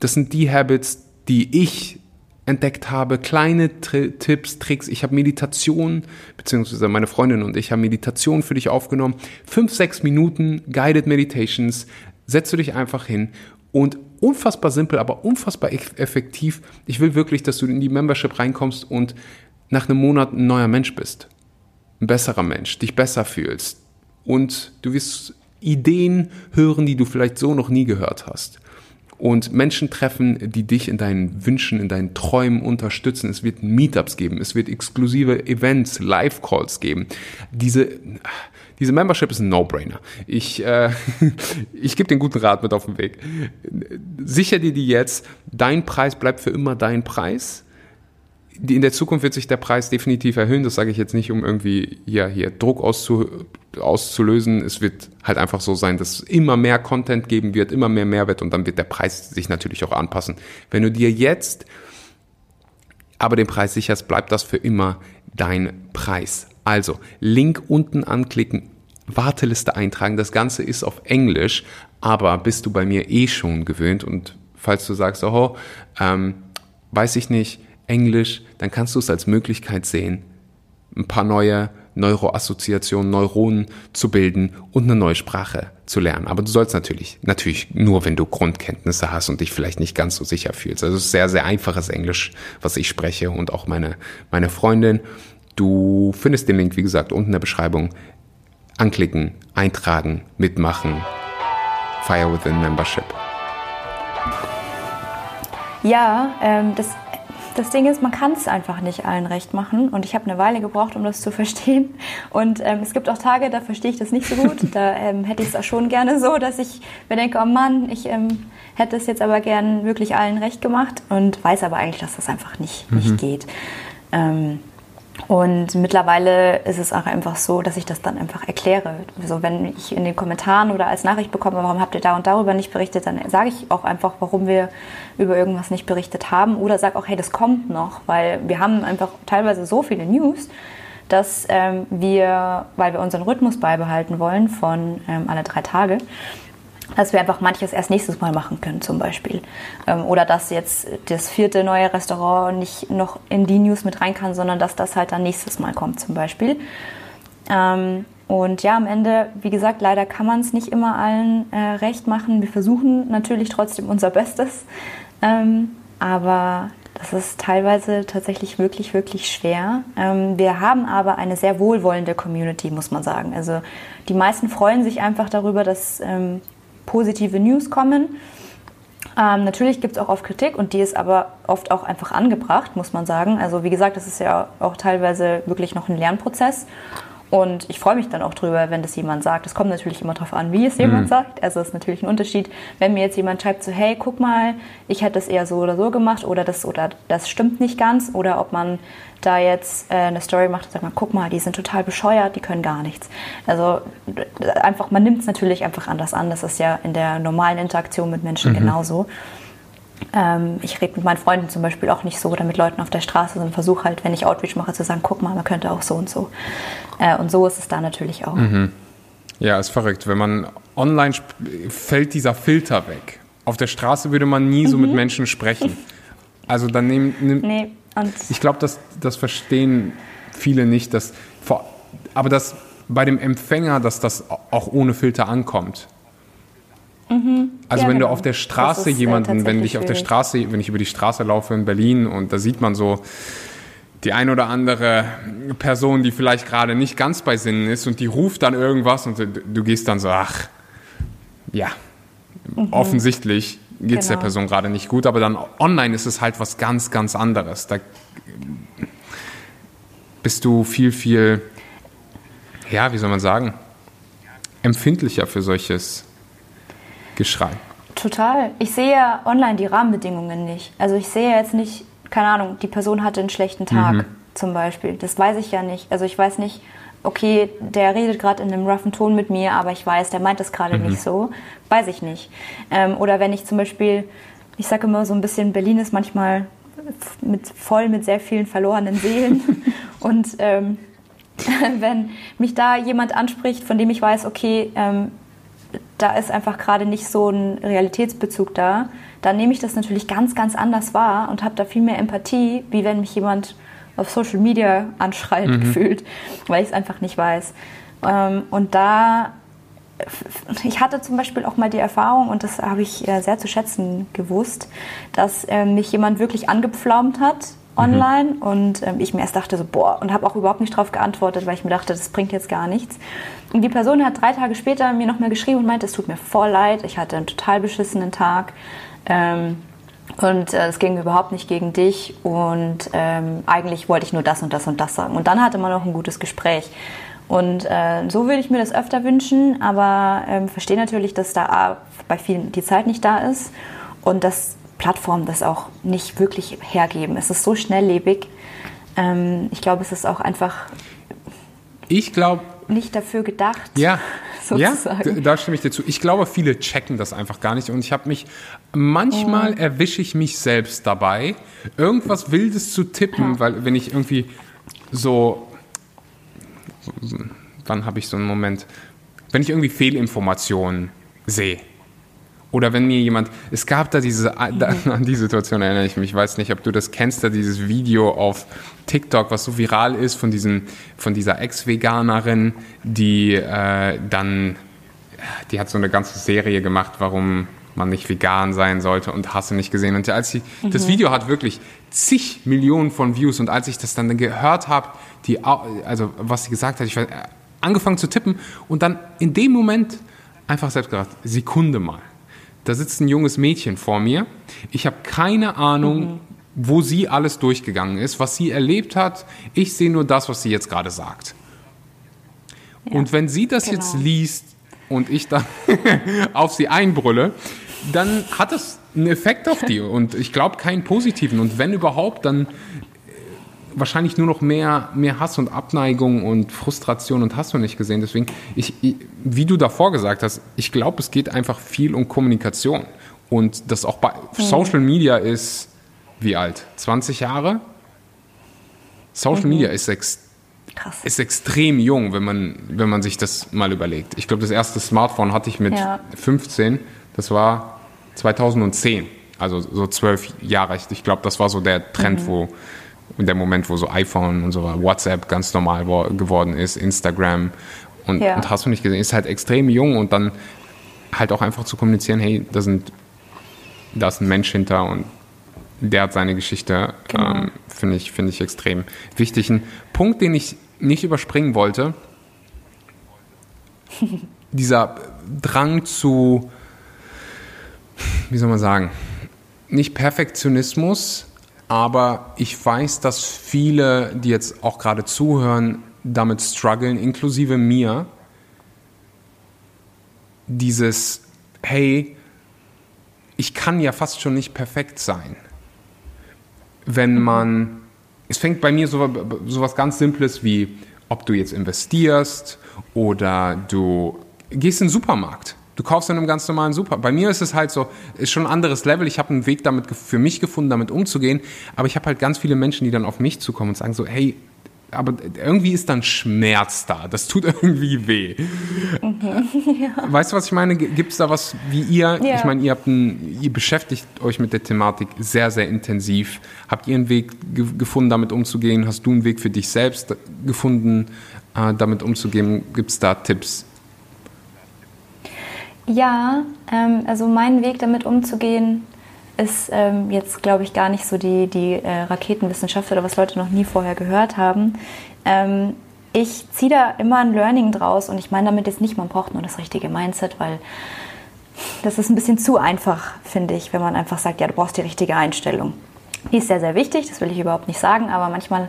Das sind die Habits, die ich entdeckt habe, kleine Tri Tipps, Tricks. Ich habe Meditation, beziehungsweise meine Freundin und ich haben Meditation für dich aufgenommen. Fünf, sechs Minuten Guided Meditations. Setzt du dich einfach hin und unfassbar simpel, aber unfassbar effektiv. Ich will wirklich, dass du in die Membership reinkommst und nach einem Monat ein neuer Mensch bist. Ein besserer Mensch, dich besser fühlst, und du wirst Ideen hören, die du vielleicht so noch nie gehört hast. Und Menschen treffen, die dich in deinen Wünschen, in deinen Träumen unterstützen. Es wird Meetups geben, es wird exklusive Events, Live-Calls geben. Diese, diese Membership ist ein No-Brainer. Ich, äh, ich gebe den guten Rat mit auf den Weg. Sicher dir die jetzt, dein Preis bleibt für immer dein Preis in der Zukunft wird sich der Preis definitiv erhöhen. Das sage ich jetzt nicht, um irgendwie ja, hier Druck auszu, auszulösen. Es wird halt einfach so sein, dass es immer mehr Content geben wird, immer mehr Mehrwert und dann wird der Preis sich natürlich auch anpassen. Wenn du dir jetzt aber den Preis sicherst, bleibt das für immer dein Preis. Also Link unten anklicken, Warteliste eintragen. Das Ganze ist auf Englisch, aber bist du bei mir eh schon gewöhnt und falls du sagst, oh, ähm, weiß ich nicht, Englisch, dann kannst du es als Möglichkeit sehen, ein paar neue Neuroassoziationen, Neuronen zu bilden und eine neue Sprache zu lernen. Aber du sollst natürlich, natürlich nur, wenn du Grundkenntnisse hast und dich vielleicht nicht ganz so sicher fühlst. Also es ist sehr, sehr einfaches Englisch, was ich spreche und auch meine, meine Freundin. Du findest den Link, wie gesagt, unten in der Beschreibung. Anklicken, eintragen, mitmachen. Fire Within Membership. Ja, ähm, das das Ding ist, man kann es einfach nicht allen recht machen. Und ich habe eine Weile gebraucht, um das zu verstehen. Und ähm, es gibt auch Tage, da verstehe ich das nicht so gut. Da ähm, hätte ich es auch schon gerne so, dass ich mir denke, oh Mann, ich ähm, hätte es jetzt aber gern wirklich allen recht gemacht und weiß aber eigentlich, dass das einfach nicht, mhm. nicht geht. Ähm, und mittlerweile ist es auch einfach so, dass ich das dann einfach erkläre. So, wenn ich in den Kommentaren oder als Nachricht bekomme, warum habt ihr da und darüber nicht berichtet, dann sage ich auch einfach, warum wir über irgendwas nicht berichtet haben. Oder sage auch, hey, das kommt noch, weil wir haben einfach teilweise so viele News, dass ähm, wir, weil wir unseren Rhythmus beibehalten wollen von ähm, alle drei Tage, dass wir einfach manches erst nächstes Mal machen können zum Beispiel. Ähm, oder dass jetzt das vierte neue Restaurant nicht noch in die News mit rein kann, sondern dass das halt dann nächstes Mal kommt zum Beispiel. Ähm, und ja, am Ende, wie gesagt, leider kann man es nicht immer allen äh, recht machen. Wir versuchen natürlich trotzdem unser Bestes. Ähm, aber das ist teilweise tatsächlich wirklich, wirklich schwer. Wir haben aber eine sehr wohlwollende Community, muss man sagen. Also die meisten freuen sich einfach darüber, dass positive News kommen. Ähm, natürlich gibt es auch oft Kritik und die ist aber oft auch einfach angebracht, muss man sagen. Also wie gesagt, das ist ja auch teilweise wirklich noch ein Lernprozess. Und ich freue mich dann auch drüber, wenn das jemand sagt. Es kommt natürlich immer darauf an, wie es jemand mhm. sagt. Also es ist natürlich ein Unterschied, wenn mir jetzt jemand schreibt, so hey, guck mal, ich hätte es eher so oder so gemacht oder das oder das stimmt nicht ganz. Oder ob man da jetzt äh, eine Story macht und sagt man, guck mal, die sind total bescheuert, die können gar nichts. Also einfach, man nimmt es natürlich einfach anders an. Das ist ja in der normalen Interaktion mit Menschen mhm. genauso. Ähm, ich rede mit meinen Freunden zum Beispiel auch nicht so oder mit Leuten auf der Straße, sondern versuche halt, wenn ich Outreach mache, zu sagen, guck mal, man könnte auch so und so. Äh, und so ist es da natürlich auch. Mhm. Ja, ist verrückt. Wenn man online fällt dieser Filter weg. Auf der Straße würde man nie so mit mhm. Menschen sprechen. Also dann nehmen. Nehm, nee, ich glaube, das, das verstehen viele nicht, dass vor, aber dass bei dem Empfänger, dass das auch ohne Filter ankommt. Mhm. Also ja, wenn genau. du auf der Straße äh, jemanden, wenn ich auf der Straße, wenn ich über die Straße laufe in Berlin und da sieht man so die ein oder andere Person, die vielleicht gerade nicht ganz bei Sinnen ist und die ruft dann irgendwas und du, du gehst dann so, ach, ja, mhm. offensichtlich geht es genau. der Person gerade nicht gut, aber dann online ist es halt was ganz, ganz anderes. Da bist du viel, viel, ja, wie soll man sagen, empfindlicher für solches Geschrei. Total. Ich sehe ja online die Rahmenbedingungen nicht. Also ich sehe jetzt nicht, keine Ahnung, die Person hatte einen schlechten Tag mhm. zum Beispiel. Das weiß ich ja nicht. Also ich weiß nicht, okay, der redet gerade in einem roughen Ton mit mir, aber ich weiß, der meint das gerade mhm. nicht so. Weiß ich nicht. Ähm, oder wenn ich zum Beispiel, ich sage immer so ein bisschen, Berlin ist manchmal mit, voll mit sehr vielen verlorenen Seelen. Und ähm, wenn mich da jemand anspricht, von dem ich weiß, okay, ähm, da ist einfach gerade nicht so ein Realitätsbezug da, dann nehme ich das natürlich ganz, ganz anders wahr und habe da viel mehr Empathie, wie wenn mich jemand auf Social Media anschreit mhm. gefühlt, weil ich es einfach nicht weiß. Ähm, und da, ich hatte zum Beispiel auch mal die Erfahrung, und das habe ich sehr zu schätzen gewusst, dass ähm, mich jemand wirklich angepflaumt hat online mhm. und ähm, ich mir erst dachte so, boah, und habe auch überhaupt nicht darauf geantwortet, weil ich mir dachte, das bringt jetzt gar nichts. Und die Person hat drei Tage später mir nochmal geschrieben und meinte, es tut mir voll leid, ich hatte einen total beschissenen Tag. Ähm, und äh, es ging überhaupt nicht gegen dich und ähm, eigentlich wollte ich nur das und das und das sagen. Und dann hatte man noch ein gutes Gespräch. Und äh, so würde ich mir das öfter wünschen, aber ähm, verstehe natürlich, dass da bei vielen die Zeit nicht da ist und dass Plattformen das auch nicht wirklich hergeben. Es ist so schnelllebig. Ähm, ich glaube, es ist auch einfach. Ich glaube. Nicht dafür gedacht. Ja, sozusagen. Ja, da stimme ich dir zu. Ich glaube, viele checken das einfach gar nicht und ich habe mich, manchmal oh. erwische ich mich selbst dabei, irgendwas Wildes zu tippen, ja. weil wenn ich irgendwie so, wann habe ich so einen Moment, wenn ich irgendwie Fehlinformationen sehe, oder wenn mir jemand, es gab da diese, an die Situation erinnere ich mich, ich weiß nicht, ob du das kennst, da dieses Video auf TikTok, was so viral ist von, diesem, von dieser Ex-Veganerin, die äh, dann, die hat so eine ganze Serie gemacht, warum man nicht vegan sein sollte und hast du nicht gesehen. Und als sie, mhm. das Video hat wirklich zig Millionen von Views und als ich das dann gehört habe, die, also was sie gesagt hat, ich war angefangen zu tippen und dann in dem Moment einfach selbst gedacht, Sekunde mal da sitzt ein junges Mädchen vor mir. Ich habe keine Ahnung, mhm. wo sie alles durchgegangen ist, was sie erlebt hat. Ich sehe nur das, was sie jetzt gerade sagt. Ja, und wenn sie das genau. jetzt liest und ich dann auf sie einbrülle, dann hat das einen Effekt auf die und ich glaube keinen positiven. Und wenn überhaupt, dann wahrscheinlich nur noch mehr, mehr Hass und Abneigung und Frustration und hast du nicht gesehen. Deswegen, ich, wie du davor gesagt hast, ich glaube, es geht einfach viel um Kommunikation. Und das auch bei mhm. Social Media ist, wie alt? 20 Jahre? Social mhm. Media ist, ex Krass. ist extrem jung, wenn man, wenn man sich das mal überlegt. Ich glaube, das erste Smartphone hatte ich mit ja. 15. Das war 2010, also so zwölf Jahre. Ich glaube, das war so der Trend, mhm. wo der Moment, wo so iPhone und so WhatsApp ganz normal geworden ist, Instagram und, ja. und hast du nicht gesehen, ist halt extrem jung und dann halt auch einfach zu kommunizieren, hey, da sind da ist ein Mensch hinter und der hat seine Geschichte, genau. ähm, finde ich, find ich extrem wichtig. Ein Punkt, den ich nicht überspringen wollte, dieser Drang zu, wie soll man sagen, nicht Perfektionismus, aber ich weiß, dass viele, die jetzt auch gerade zuhören, damit strugglen, inklusive mir, dieses, hey, ich kann ja fast schon nicht perfekt sein. Wenn man, es fängt bei mir so, so was ganz Simples wie, ob du jetzt investierst oder du gehst in den Supermarkt. Du kaufst in einem ganz normalen Supermarkt. Bei mir ist es halt so, ist schon ein anderes Level. Ich habe einen Weg damit für mich gefunden, damit umzugehen. Aber ich habe halt ganz viele Menschen, die dann auf mich zukommen und sagen so, hey, aber irgendwie ist dann Schmerz da. Das tut irgendwie weh. Mhm, ja. Weißt du, was ich meine? Gibt es da was wie ihr? Ja. Ich meine, ihr, habt ein, ihr beschäftigt euch mit der Thematik sehr, sehr intensiv. Habt ihr einen Weg ge gefunden, damit umzugehen? Hast du einen Weg für dich selbst gefunden, äh, damit umzugehen? Gibt es da Tipps? Ja, ähm, also mein Weg damit umzugehen ist ähm, jetzt, glaube ich, gar nicht so die, die äh, Raketenwissenschaft oder was Leute noch nie vorher gehört haben. Ähm, ich ziehe da immer ein Learning draus und ich meine damit jetzt nicht, man braucht nur das richtige Mindset, weil das ist ein bisschen zu einfach, finde ich, wenn man einfach sagt, ja, du brauchst die richtige Einstellung. Die ist sehr, sehr wichtig, das will ich überhaupt nicht sagen, aber manchmal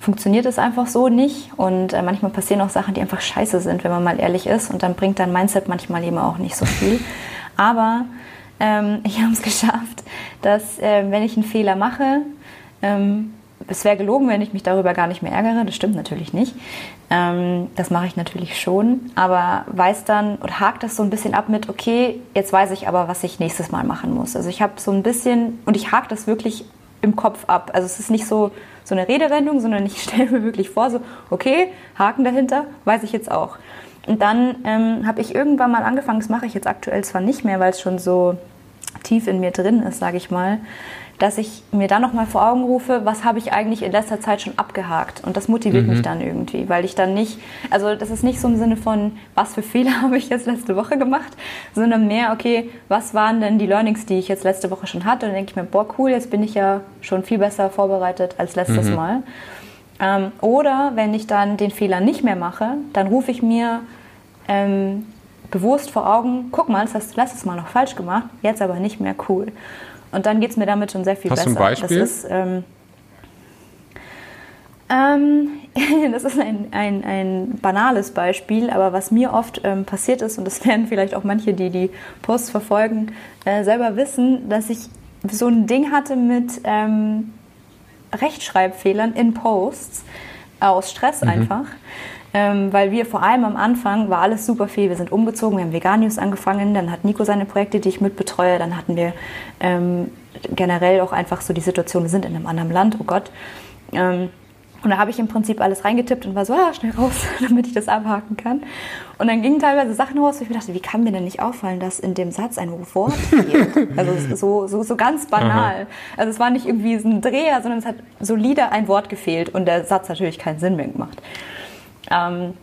funktioniert es einfach so nicht und äh, manchmal passieren auch Sachen, die einfach scheiße sind, wenn man mal ehrlich ist und dann bringt dein Mindset manchmal eben auch nicht so viel. Aber ähm, ich habe es geschafft, dass äh, wenn ich einen Fehler mache, ähm, es wäre gelogen, wenn ich mich darüber gar nicht mehr ärgere. Das stimmt natürlich nicht. Ähm, das mache ich natürlich schon, aber weiß dann und hakt das so ein bisschen ab mit, okay, jetzt weiß ich aber, was ich nächstes Mal machen muss. Also ich habe so ein bisschen, und ich hake das wirklich im Kopf ab. Also es ist nicht so, so eine Redewendung, sondern ich stelle mir wirklich vor, so, okay, Haken dahinter, weiß ich jetzt auch. Und dann ähm, habe ich irgendwann mal angefangen, das mache ich jetzt aktuell zwar nicht mehr, weil es schon so tief in mir drin ist, sage ich mal, dass ich mir dann nochmal vor Augen rufe, was habe ich eigentlich in letzter Zeit schon abgehakt. Und das motiviert mhm. mich dann irgendwie, weil ich dann nicht, also das ist nicht so im Sinne von, was für Fehler habe ich jetzt letzte Woche gemacht, sondern mehr, okay, was waren denn die Learnings, die ich jetzt letzte Woche schon hatte? Und dann denke ich mir, boah, cool, jetzt bin ich ja schon viel besser vorbereitet als letztes mhm. Mal. Ähm, oder wenn ich dann den Fehler nicht mehr mache, dann rufe ich mir ähm, bewusst vor Augen, guck mal, das hast du letztes Mal noch falsch gemacht, jetzt aber nicht mehr cool. Und dann geht es mir damit schon sehr viel hast besser. Hast du ein Beispiel? Das ist, ähm, ähm, das ist ein, ein, ein, banales Beispiel, aber was mir oft ähm, passiert ist, und das werden vielleicht auch manche, die die Posts verfolgen, äh, selber wissen, dass ich so ein Ding hatte mit ähm, Rechtschreibfehlern in Posts aus Stress mhm. einfach ähm, weil wir vor allem am Anfang war alles super viel. Wir sind umgezogen, wir haben Veganius angefangen, dann hat Nico seine Projekte, die ich mitbetreue, dann hatten wir ähm, generell auch einfach so die Situation, wir sind in einem anderen Land, oh Gott. Ähm, und da habe ich im Prinzip alles reingetippt und war so, ah, schnell raus, damit ich das abhaken kann. Und dann gingen teilweise Sachen raus, wo ich mir dachte, wie kann mir denn nicht auffallen, dass in dem Satz ein Wort fehlt? also so, so, so ganz banal. Aha. Also es war nicht irgendwie so ein Dreher, sondern es hat solide ein Wort gefehlt und der Satz natürlich keinen Sinn mehr gemacht. Ähm,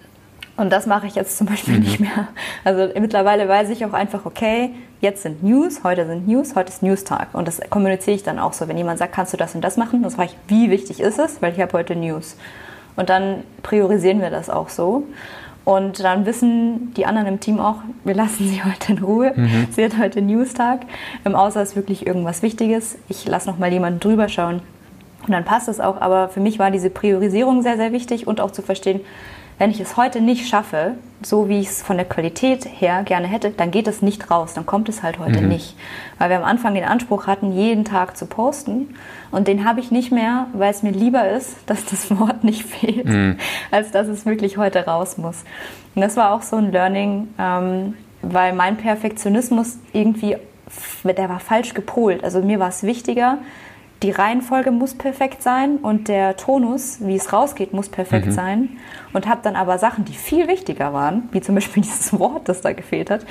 und das mache ich jetzt zum Beispiel mhm. nicht mehr. Also mittlerweile weiß ich auch einfach, okay, jetzt sind News, heute sind News, heute ist News-Tag. Und das kommuniziere ich dann auch so. Wenn jemand sagt, kannst du das und das machen, dann frage ich, wie wichtig ist es? Weil ich habe heute News. Und dann priorisieren wir das auch so. Und dann wissen die anderen im Team auch, wir lassen sie heute in Ruhe. Mhm. Sie hat heute Newstag. Ähm, außer ist wirklich irgendwas Wichtiges. Ich lasse noch mal jemanden drüber schauen. Und dann passt es auch. Aber für mich war diese Priorisierung sehr, sehr wichtig und auch zu verstehen, wenn ich es heute nicht schaffe, so wie ich es von der Qualität her gerne hätte, dann geht es nicht raus, dann kommt es halt heute mhm. nicht. Weil wir am Anfang den Anspruch hatten, jeden Tag zu posten und den habe ich nicht mehr, weil es mir lieber ist, dass das Wort nicht fehlt, mhm. als dass es wirklich heute raus muss. Und das war auch so ein Learning, ähm, weil mein Perfektionismus irgendwie, der war falsch gepolt. Also mir war es wichtiger, die Reihenfolge muss perfekt sein und der Tonus, wie es rausgeht, muss perfekt mhm. sein. Und habe dann aber Sachen, die viel wichtiger waren, wie zum Beispiel dieses Wort, das da gefehlt hat,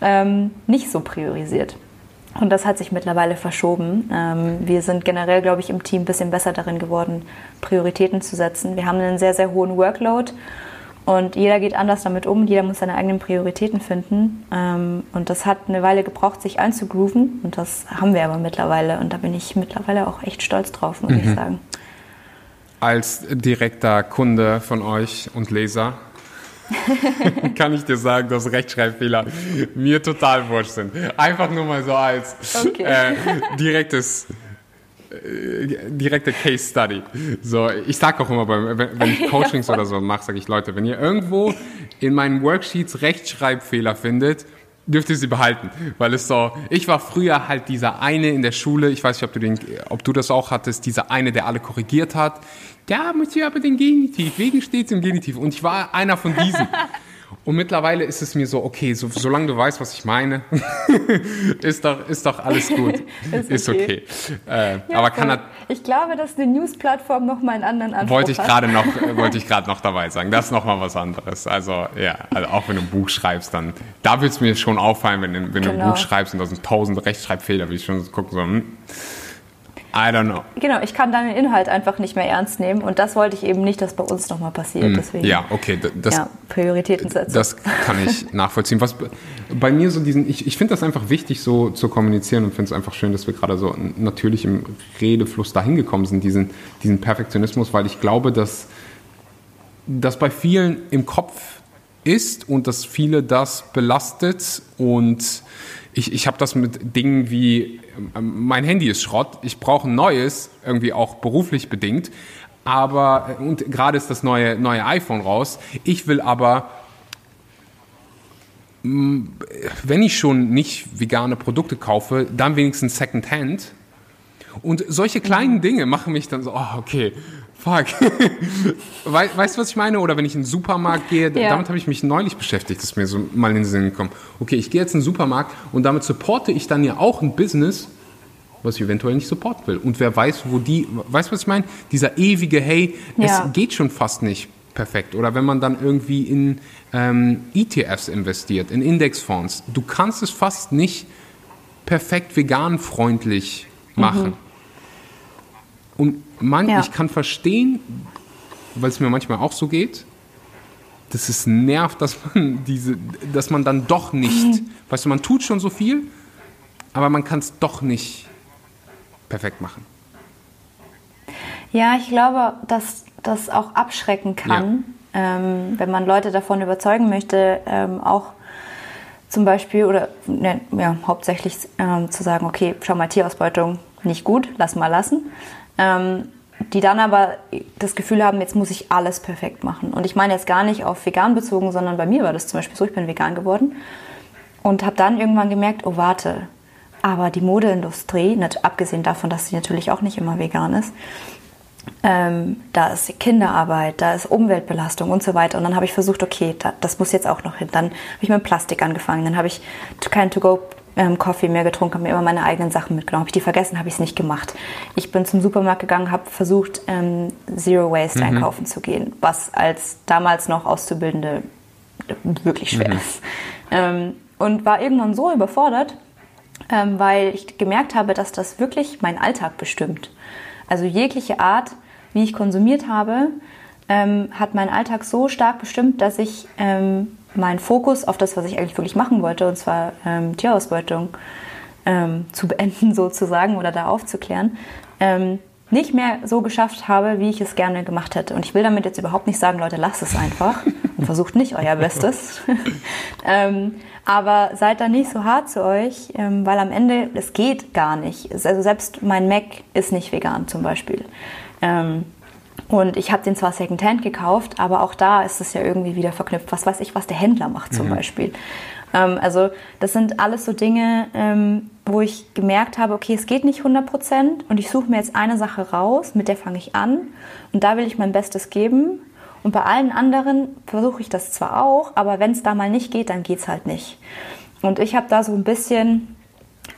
ähm, nicht so priorisiert. Und das hat sich mittlerweile verschoben. Ähm, wir sind generell, glaube ich, im Team ein bisschen besser darin geworden, Prioritäten zu setzen. Wir haben einen sehr, sehr hohen Workload und jeder geht anders damit um, jeder muss seine eigenen Prioritäten finden. Ähm, und das hat eine Weile gebraucht, sich einzugrooven. Und das haben wir aber mittlerweile. Und da bin ich mittlerweile auch echt stolz drauf, muss mhm. ich sagen. Als direkter Kunde von euch und Leser kann ich dir sagen, dass Rechtschreibfehler mir total wurscht sind. Einfach nur mal so als okay. äh, direktes direkte Case Study. So, ich sag auch immer, wenn ich Coachings oder so mache, sage ich Leute, wenn ihr irgendwo in meinen Worksheets Rechtschreibfehler findet, dürft ihr sie behalten, weil es so, ich war früher halt dieser eine in der Schule, ich weiß nicht, ob du, den, ob du das auch hattest, dieser eine, der alle korrigiert hat. Ja, Monsieur, aber den Genitiv, wegen steht's im Genitiv und ich war einer von diesen. Und mittlerweile ist es mir so, okay, so, solange du weißt, was ich meine, ist, doch, ist doch alles gut. ist, ist okay. Äh, ja, aber kann er, Ich glaube, dass die News-Plattform nochmal einen anderen Anspruch wollte ich gerade noch Wollte ich gerade noch dabei sagen. Das ist nochmal was anderes. Also, ja, also auch wenn du ein Buch schreibst, dann, da wird es mir schon auffallen, wenn, wenn genau. du ein genau. Buch schreibst und da sind tausend Rechtschreibfehler, wie ich schon gucken so, hm, I don't know. Genau, ich kann deinen Inhalt einfach nicht mehr ernst nehmen und das wollte ich eben nicht, dass bei uns nochmal passiert. Mm, Deswegen, ja, okay. Das, ja, Prioritäten setzen. Das kann ich nachvollziehen. Was bei mir so diesen, ich, ich finde das einfach wichtig, so zu kommunizieren und finde es einfach schön, dass wir gerade so natürlich im Redefluss dahin gekommen sind, diesen, diesen Perfektionismus, weil ich glaube, dass das bei vielen im Kopf ist und dass viele das belastet und ich, ich habe das mit Dingen wie, ähm, mein Handy ist Schrott, ich brauche ein neues, irgendwie auch beruflich bedingt, aber, und gerade ist das neue, neue iPhone raus, ich will aber, wenn ich schon nicht vegane Produkte kaufe, dann wenigstens Secondhand. Und solche kleinen mhm. Dinge machen mich dann so, oh, okay, Fuck. We weißt du, was ich meine? Oder wenn ich in den Supermarkt gehe, ja. damit habe ich mich neulich beschäftigt, das ist mir so mal in den Sinn gekommen. Okay, ich gehe jetzt in den Supermarkt und damit supporte ich dann ja auch ein Business, was ich eventuell nicht supporten will. Und wer weiß, wo die, weißt du, was ich meine? Dieser ewige, hey, ja. es geht schon fast nicht perfekt. Oder wenn man dann irgendwie in ähm, ETFs investiert, in Indexfonds, du kannst es fast nicht perfekt vegan-freundlich machen. Mhm. Und man, ja. ich kann verstehen, weil es mir manchmal auch so geht, dass es nervt, dass man diese, dass man dann doch nicht, mhm. weißt du, man tut schon so viel, aber man kann es doch nicht perfekt machen. Ja, ich glaube, dass das auch abschrecken kann, ja. ähm, wenn man Leute davon überzeugen möchte, ähm, auch zum Beispiel oder ne, ja, hauptsächlich ähm, zu sagen, okay, schau mal, Tierausbeutung nicht gut, lass mal lassen ähm, die dann aber das Gefühl haben, jetzt muss ich alles perfekt machen. Und ich meine jetzt gar nicht auf vegan bezogen, sondern bei mir war das zum Beispiel so, ich bin vegan geworden und habe dann irgendwann gemerkt, oh warte, aber die Modeindustrie, nicht, abgesehen davon, dass sie natürlich auch nicht immer vegan ist, ähm, da ist Kinderarbeit, da ist Umweltbelastung und so weiter. Und dann habe ich versucht, okay, da, das muss jetzt auch noch hin. Dann habe ich mit Plastik angefangen, dann habe ich kein To-Go ähm, Coffee mehr getrunken, habe mir immer meine eigenen Sachen mitgenommen. Habe ich die vergessen, habe ich es nicht gemacht. Ich bin zum Supermarkt gegangen, habe versucht, ähm, Zero Waste mhm. einkaufen zu gehen, was als damals noch Auszubildende wirklich schwer mhm. ist. Ähm, und war irgendwann so überfordert, ähm, weil ich gemerkt habe, dass das wirklich meinen Alltag bestimmt. Also jegliche Art, wie ich konsumiert habe, ähm, hat meinen Alltag so stark bestimmt, dass ich ähm, meinen Fokus auf das, was ich eigentlich wirklich machen wollte, und zwar ähm, Tierausbeutung ähm, zu beenden sozusagen oder da aufzuklären, ähm, nicht mehr so geschafft habe, wie ich es gerne gemacht hätte. Und ich will damit jetzt überhaupt nicht sagen, Leute, lasst es einfach und versucht nicht euer Bestes. ähm, aber seid da nicht so hart zu euch, ähm, weil am Ende, es geht gar nicht. Also selbst mein Mac ist nicht vegan zum Beispiel. Ähm, und ich habe den zwar Secondhand gekauft, aber auch da ist es ja irgendwie wieder verknüpft. Was weiß ich, was der Händler macht zum mhm. Beispiel. Ähm, also das sind alles so Dinge, ähm, wo ich gemerkt habe, okay, es geht nicht 100 Prozent und ich suche mir jetzt eine Sache raus, mit der fange ich an und da will ich mein Bestes geben. Und bei allen anderen versuche ich das zwar auch, aber wenn es da mal nicht geht, dann geht es halt nicht. Und ich habe da so ein bisschen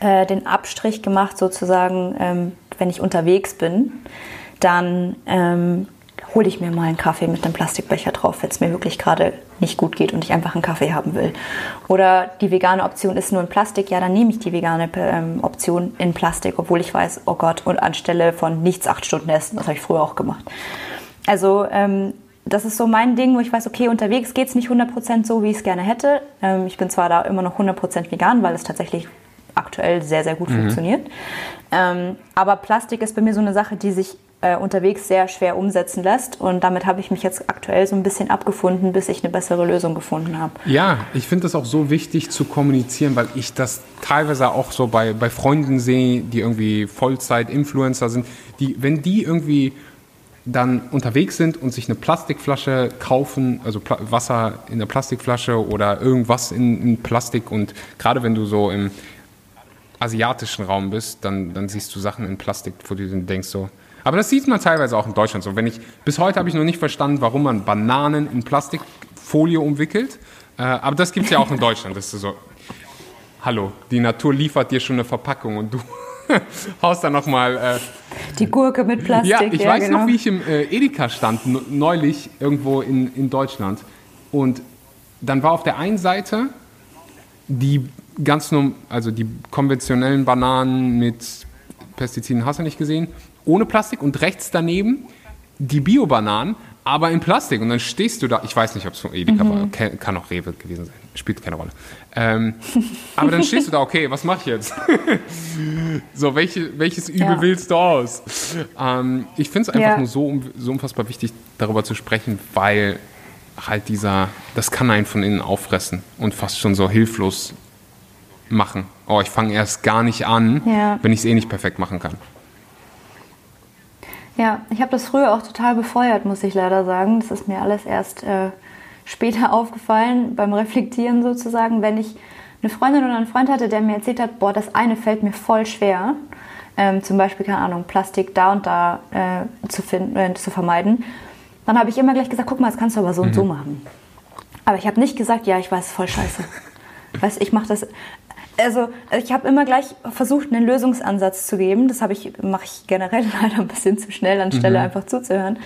äh, den Abstrich gemacht, sozusagen, ähm, wenn ich unterwegs bin, dann ähm, hole ich mir mal einen Kaffee mit einem Plastikbecher drauf, wenn es mir wirklich gerade nicht gut geht und ich einfach einen Kaffee haben will. Oder die vegane Option ist nur in Plastik, ja, dann nehme ich die vegane ähm, Option in Plastik, obwohl ich weiß, oh Gott, und anstelle von nichts acht Stunden essen, das habe ich früher auch gemacht. Also ähm, das ist so mein Ding, wo ich weiß, okay, unterwegs geht es nicht 100% so, wie ich es gerne hätte. Ähm, ich bin zwar da immer noch 100% vegan, weil es tatsächlich aktuell sehr, sehr gut mhm. funktioniert. Ähm, aber Plastik ist bei mir so eine Sache, die sich äh, unterwegs sehr schwer umsetzen lässt. Und damit habe ich mich jetzt aktuell so ein bisschen abgefunden, bis ich eine bessere Lösung gefunden habe. Ja, ich finde das auch so wichtig zu kommunizieren, weil ich das teilweise auch so bei, bei Freunden sehe, die irgendwie Vollzeit-Influencer sind, die, wenn die irgendwie dann unterwegs sind und sich eine Plastikflasche kaufen, also Pla Wasser in der Plastikflasche oder irgendwas in, in Plastik und gerade wenn du so im asiatischen Raum bist, dann, dann siehst du Sachen in Plastik, wo du denkst so, aber das sieht man teilweise auch in Deutschland so. Wenn ich, bis heute habe ich noch nicht verstanden, warum man Bananen in Plastikfolie umwickelt. Äh, aber das gibt es ja auch in Deutschland. Das ist so, hallo, die Natur liefert dir schon eine Verpackung und du haust dann nochmal... Äh, die Gurke mit Plastik. Ja, ich ja, weiß genau. noch, wie ich im äh, Edeka stand, neulich irgendwo in, in Deutschland. Und dann war auf der einen Seite die ganz also die konventionellen Bananen mit Pestiziden hast du nicht gesehen ohne Plastik und rechts daneben die Bio-Bananen, aber in Plastik. Und dann stehst du da, ich weiß nicht, ob es von Edeka mhm. war, kann auch Rewe gewesen sein, spielt keine Rolle. Ähm, aber dann stehst du da, okay, was mache ich jetzt? so, welche, welches Übel ja. willst du aus? Ähm, ich finde es einfach ja. nur so, so unfassbar wichtig, darüber zu sprechen, weil halt dieser, das kann einen von innen auffressen und fast schon so hilflos machen. Oh, ich fange erst gar nicht an, ja. wenn ich es eh nicht perfekt machen kann. Ja, ich habe das früher auch total befeuert, muss ich leider sagen. Das ist mir alles erst äh, später aufgefallen, beim Reflektieren sozusagen, wenn ich eine Freundin oder einen Freund hatte, der mir erzählt hat, boah, das eine fällt mir voll schwer, ähm, zum Beispiel, keine Ahnung, Plastik da und da äh, zu, finden, äh, zu vermeiden, dann habe ich immer gleich gesagt, guck mal, das kannst du aber so mhm. und so mhm. machen. Aber ich habe nicht gesagt, ja, ich weiß, voll scheiße. Weißt, ich mache das also ich habe immer gleich versucht, einen Lösungsansatz zu geben. Das ich, mache ich generell leider ein bisschen zu schnell, anstelle mhm. einfach zuzuhören.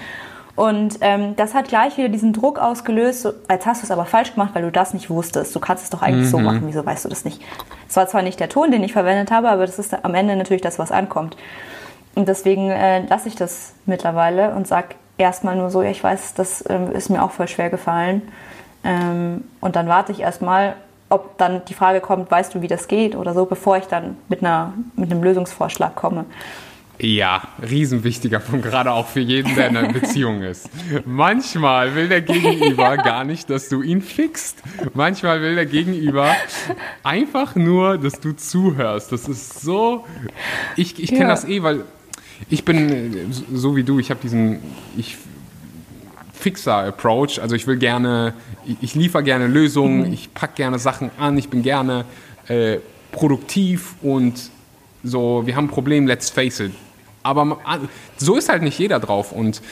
Und ähm, das hat gleich wieder diesen Druck ausgelöst, so, als hast du es aber falsch gemacht, weil du das nicht wusstest. Du kannst es doch eigentlich mhm. so machen, wieso weißt du das nicht? Es war zwar nicht der Ton, den ich verwendet habe, aber das ist am Ende natürlich das, was ankommt. Und deswegen äh, lasse ich das mittlerweile und sage erstmal nur so, ja, ich weiß, das äh, ist mir auch voll schwer gefallen. Ähm, und dann warte ich erstmal ob dann die Frage kommt, weißt du, wie das geht oder so, bevor ich dann mit, einer, mit einem Lösungsvorschlag komme. Ja, riesenwichtiger Punkt, gerade auch für jeden, der in einer Beziehung ist. Manchmal will der Gegenüber gar nicht, dass du ihn fixst. Manchmal will der Gegenüber einfach nur, dass du zuhörst. Das ist so. Ich, ich kenne ja. das eh, weil ich bin so wie du, ich habe diesen. Ich Fixer-Approach. Also ich will gerne, ich liefere gerne Lösungen, mhm. ich packe gerne Sachen an, ich bin gerne äh, produktiv und so, wir haben ein Problem, let's face it. Aber so ist halt nicht jeder drauf und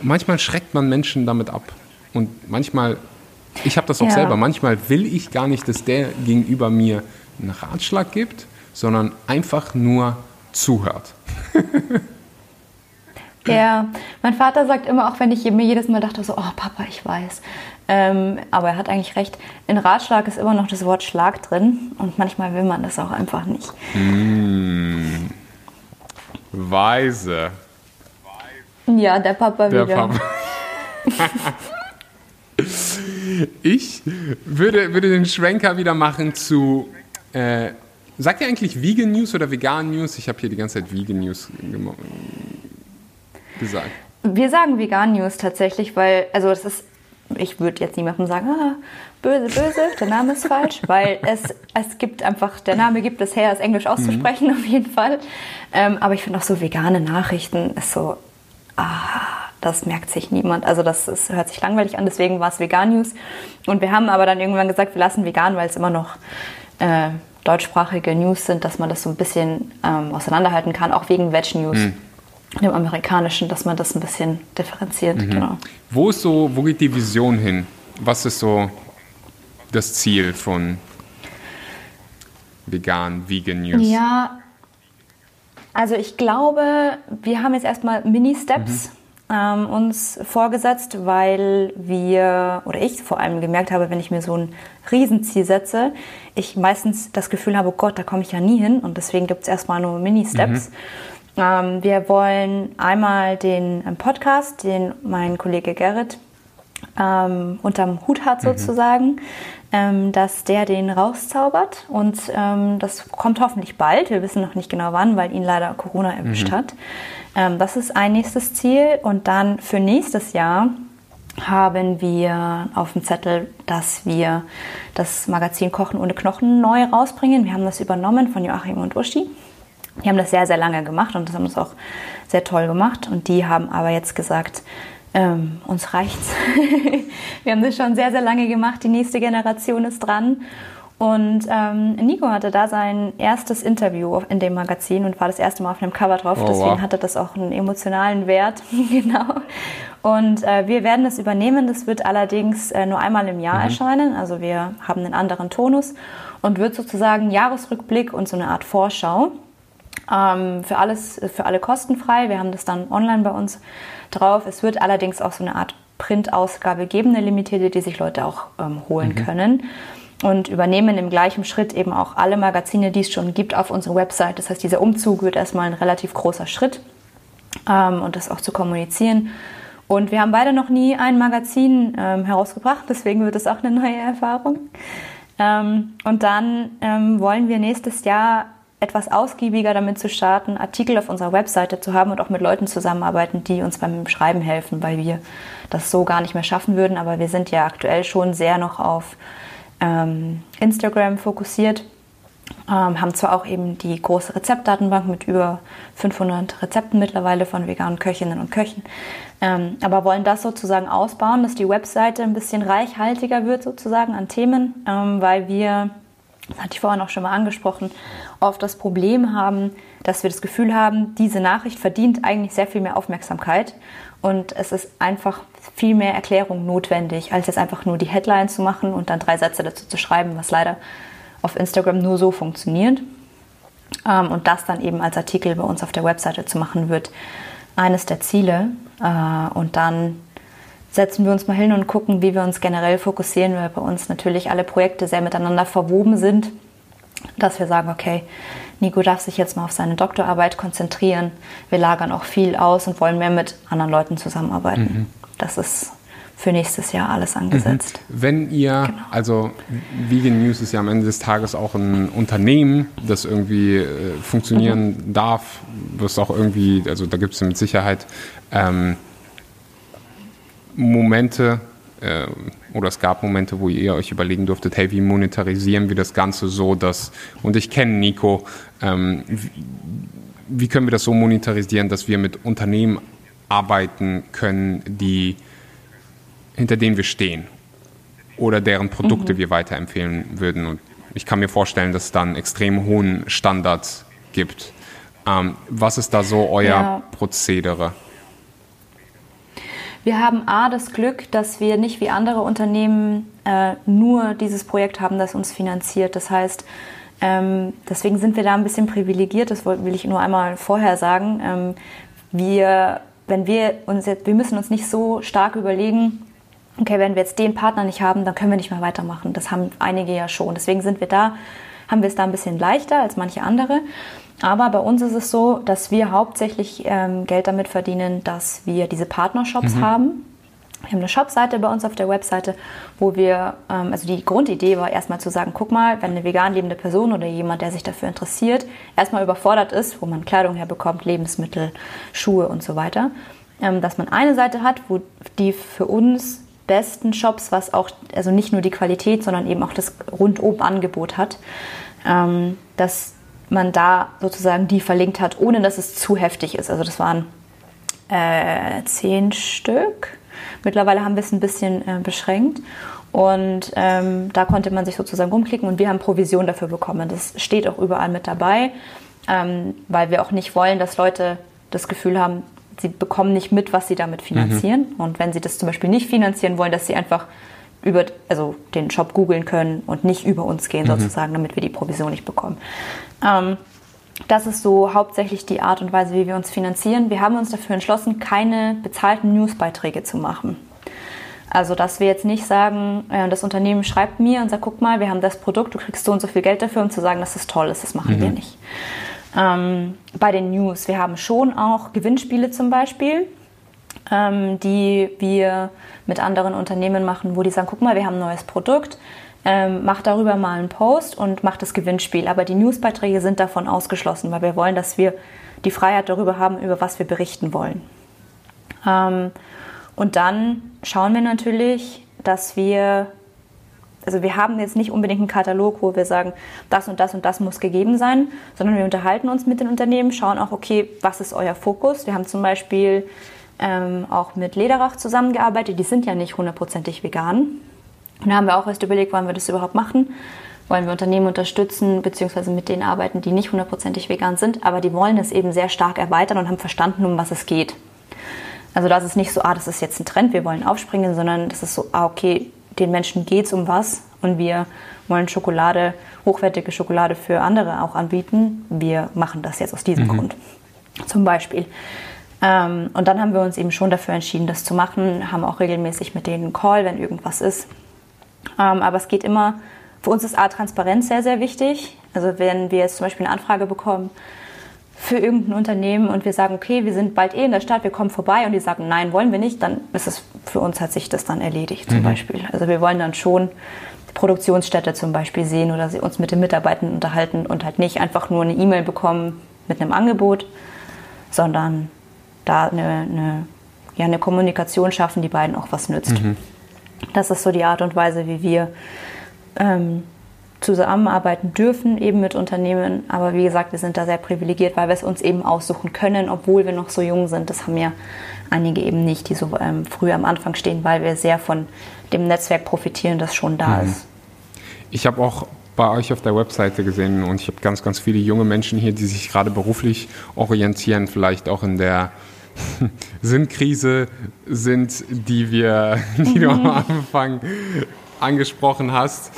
manchmal schreckt man Menschen damit ab. Und manchmal, ich habe das auch ja. selber, manchmal will ich gar nicht, dass der gegenüber mir einen Ratschlag gibt, sondern einfach nur zuhört. Ja, mein Vater sagt immer, auch wenn ich mir jedes Mal dachte, so, oh Papa, ich weiß. Ähm, aber er hat eigentlich recht. In Ratschlag ist immer noch das Wort Schlag drin und manchmal will man das auch einfach nicht. Mm. Weise. Ja, der Papa der wieder. Papa. ich würde, würde den Schwenker wieder machen zu. Äh, sagt ihr eigentlich Vegan News oder Vegan News? Ich habe hier die ganze Zeit Vegan News gesagt? Wir sagen Vegan News tatsächlich, weil, also das ist, ich würde jetzt niemandem sagen, ah, böse, böse, der Name ist falsch, weil es, es gibt einfach, der Name gibt es her, es Englisch auszusprechen mhm. auf jeden Fall. Ähm, aber ich finde auch so vegane Nachrichten ist so, ah, das merkt sich niemand. Also das, das hört sich langweilig an, deswegen war es Vegan News. Und wir haben aber dann irgendwann gesagt, wir lassen vegan, weil es immer noch äh, deutschsprachige News sind, dass man das so ein bisschen ähm, auseinanderhalten kann, auch wegen Veg News. Mhm. Dem amerikanischen, dass man das ein bisschen differenziert. Mhm. Genau. Wo ist so, wo geht die Vision hin? Was ist so das Ziel von vegan, vegan News? Ja, also ich glaube, wir haben jetzt erstmal Mini-Steps. Mhm ähm, uns vorgesetzt, weil wir, oder ich vor allem gemerkt habe, wenn ich mir so ein Riesenziel setze, ich meistens das Gefühl habe, oh Gott, da komme ich ja nie hin und deswegen gibt es erstmal nur Mini-Steps. Mhm. Ähm, wir wollen einmal den ähm, Podcast, den mein Kollege Gerrit ähm, unterm Hut hat mhm. sozusagen, mhm. ähm, dass der den rauszaubert und ähm, das kommt hoffentlich bald. Wir wissen noch nicht genau wann, weil ihn leider Corona erwischt mhm. hat. Ähm, das ist ein nächstes Ziel. Und dann für nächstes Jahr haben wir auf dem Zettel, dass wir das Magazin Kochen ohne Knochen neu rausbringen. Wir haben das übernommen von Joachim und Uschi. Die haben das sehr, sehr lange gemacht und das haben uns auch sehr toll gemacht. Und die haben aber jetzt gesagt, ähm, uns reicht's. wir haben das schon sehr, sehr lange gemacht. Die nächste Generation ist dran. Und ähm, Nico hatte da sein erstes Interview in dem Magazin und war das erste Mal auf einem Cover drauf. Oh, Deswegen wow. hatte das auch einen emotionalen Wert. genau. Und äh, wir werden das übernehmen. Das wird allerdings äh, nur einmal im Jahr mhm. erscheinen. Also wir haben einen anderen Tonus und wird sozusagen Jahresrückblick und so eine Art Vorschau. Ähm, für alles, für alle kostenfrei. Wir haben das dann online bei uns drauf. Es wird allerdings auch so eine Art Printausgabe geben, eine limitierte, die sich Leute auch ähm, holen mhm. können und übernehmen im gleichen Schritt eben auch alle Magazine, die es schon gibt, auf unsere Website. Das heißt, dieser Umzug wird erstmal ein relativ großer Schritt ähm, und das auch zu kommunizieren. Und wir haben beide noch nie ein Magazin ähm, herausgebracht, deswegen wird es auch eine neue Erfahrung. Ähm, und dann ähm, wollen wir nächstes Jahr etwas ausgiebiger damit zu starten, Artikel auf unserer Webseite zu haben und auch mit Leuten zusammenarbeiten, die uns beim Schreiben helfen, weil wir das so gar nicht mehr schaffen würden. Aber wir sind ja aktuell schon sehr noch auf ähm, Instagram fokussiert. Ähm, haben zwar auch eben die große Rezeptdatenbank mit über 500 Rezepten mittlerweile von veganen Köchinnen und Köchen, ähm, aber wollen das sozusagen ausbauen, dass die Webseite ein bisschen reichhaltiger wird sozusagen an Themen, ähm, weil wir, hatte ich vorhin auch schon mal angesprochen, oft das Problem haben, dass wir das Gefühl haben, diese Nachricht verdient eigentlich sehr viel mehr Aufmerksamkeit und es ist einfach viel mehr Erklärung notwendig, als jetzt einfach nur die Headline zu machen und dann drei Sätze dazu zu schreiben, was leider auf Instagram nur so funktioniert. Ähm, und das dann eben als Artikel bei uns auf der Webseite zu machen, wird eines der Ziele. Äh, und dann setzen wir uns mal hin und gucken, wie wir uns generell fokussieren, weil bei uns natürlich alle Projekte sehr miteinander verwoben sind, dass wir sagen, okay, Nico darf sich jetzt mal auf seine Doktorarbeit konzentrieren. Wir lagern auch viel aus und wollen mehr mit anderen Leuten zusammenarbeiten. Mhm. Das ist für nächstes Jahr alles angesetzt. Mhm. Wenn ihr, genau. also Vegan News ist ja am Ende des Tages auch ein Unternehmen, das irgendwie äh, funktionieren mhm. darf, was auch irgendwie, also da gibt es mit Sicherheit ähm, Momente, äh, oder es gab Momente, wo ihr euch überlegen durftet, hey, wie monetarisieren wir das Ganze so, dass, und ich kenne Nico, ähm, wie, wie können wir das so monetarisieren, dass wir mit Unternehmen arbeiten können, die, hinter denen wir stehen oder deren Produkte mhm. wir weiterempfehlen würden. Und ich kann mir vorstellen, dass es dann extrem hohen Standards gibt. Ähm, was ist da so euer ja. Prozedere? Wir haben A, das Glück, dass wir nicht wie andere Unternehmen äh, nur dieses Projekt haben, das uns finanziert. Das heißt, ähm, deswegen sind wir da ein bisschen privilegiert, das will ich nur einmal vorher sagen. Ähm, wir, wenn wir uns jetzt, wir müssen uns nicht so stark überlegen, okay, wenn wir jetzt den Partner nicht haben, dann können wir nicht mehr weitermachen. Das haben einige ja schon. Deswegen sind wir da, haben wir es da ein bisschen leichter als manche andere. Aber bei uns ist es so, dass wir hauptsächlich ähm, Geld damit verdienen, dass wir diese Partnershops mhm. haben. Wir haben eine Shopseite bei uns auf der Webseite, wo wir, ähm, also die Grundidee war erstmal zu sagen, guck mal, wenn eine vegan lebende Person oder jemand, der sich dafür interessiert, erstmal überfordert ist, wo man Kleidung herbekommt, Lebensmittel, Schuhe und so weiter, ähm, dass man eine Seite hat, wo die für uns besten Shops, was auch, also nicht nur die Qualität, sondern eben auch das rundum Angebot hat, ähm, dass man da sozusagen die verlinkt hat, ohne dass es zu heftig ist. Also das waren äh, zehn Stück. Mittlerweile haben wir es ein bisschen äh, beschränkt. Und ähm, da konnte man sich sozusagen rumklicken und wir haben Provision dafür bekommen. Das steht auch überall mit dabei, ähm, weil wir auch nicht wollen, dass Leute das Gefühl haben, sie bekommen nicht mit, was sie damit finanzieren. Mhm. Und wenn sie das zum Beispiel nicht finanzieren wollen, dass sie einfach über also den Shop googeln können und nicht über uns gehen mhm. sozusagen, damit wir die Provision nicht bekommen. Ähm, das ist so hauptsächlich die Art und Weise, wie wir uns finanzieren. Wir haben uns dafür entschlossen, keine bezahlten Newsbeiträge zu machen. Also, dass wir jetzt nicht sagen, äh, das Unternehmen schreibt mir und sagt, guck mal, wir haben das Produkt, du kriegst so und so viel Geld dafür, um zu sagen, dass es toll ist. Das machen mhm. wir nicht. Ähm, bei den News, wir haben schon auch Gewinnspiele zum Beispiel, ähm, die wir mit anderen Unternehmen machen, wo die sagen, guck mal, wir haben ein neues Produkt, ähm, macht darüber mal einen Post und macht das Gewinnspiel. Aber die Newsbeiträge sind davon ausgeschlossen, weil wir wollen, dass wir die Freiheit darüber haben, über was wir berichten wollen. Ähm, und dann schauen wir natürlich, dass wir, also wir haben jetzt nicht unbedingt einen Katalog, wo wir sagen, das und das und das muss gegeben sein, sondern wir unterhalten uns mit den Unternehmen, schauen auch, okay, was ist euer Fokus? Wir haben zum Beispiel ähm, auch mit Lederach zusammengearbeitet, die sind ja nicht hundertprozentig vegan. Und da haben wir auch erst überlegt, wollen wir das überhaupt machen? Wollen wir Unternehmen unterstützen, beziehungsweise mit denen arbeiten, die nicht hundertprozentig vegan sind, aber die wollen es eben sehr stark erweitern und haben verstanden, um was es geht. Also das ist nicht so, ah, das ist jetzt ein Trend, wir wollen aufspringen, sondern das ist so, ah, okay, den Menschen geht es um was und wir wollen Schokolade, hochwertige Schokolade für andere auch anbieten. Wir machen das jetzt aus diesem mhm. Grund. Zum Beispiel. Ähm, und dann haben wir uns eben schon dafür entschieden, das zu machen, haben auch regelmäßig mit denen einen Call, wenn irgendwas ist. Ähm, aber es geht immer, für uns ist A, Transparenz sehr, sehr wichtig. Also wenn wir jetzt zum Beispiel eine Anfrage bekommen, für irgendein Unternehmen und wir sagen, okay, wir sind bald eh in der Stadt, wir kommen vorbei und die sagen, nein, wollen wir nicht, dann ist es für uns hat sich das dann erledigt zum mhm. Beispiel. Also wir wollen dann schon die Produktionsstätte zum Beispiel sehen oder uns mit den Mitarbeitern unterhalten und halt nicht einfach nur eine E-Mail bekommen mit einem Angebot, sondern da eine, eine, ja, eine Kommunikation schaffen, die beiden auch was nützt. Mhm. Das ist so die Art und Weise, wie wir ähm, zusammenarbeiten dürfen, eben mit Unternehmen. Aber wie gesagt, wir sind da sehr privilegiert, weil wir es uns eben aussuchen können, obwohl wir noch so jung sind. Das haben ja einige eben nicht, die so ähm, früh am Anfang stehen, weil wir sehr von dem Netzwerk profitieren, das schon da mhm. ist. Ich habe auch bei euch auf der Webseite gesehen und ich habe ganz, ganz viele junge Menschen hier, die sich gerade beruflich orientieren, vielleicht auch in der Sinnkrise sind, die wir, die du am Anfang angesprochen hast.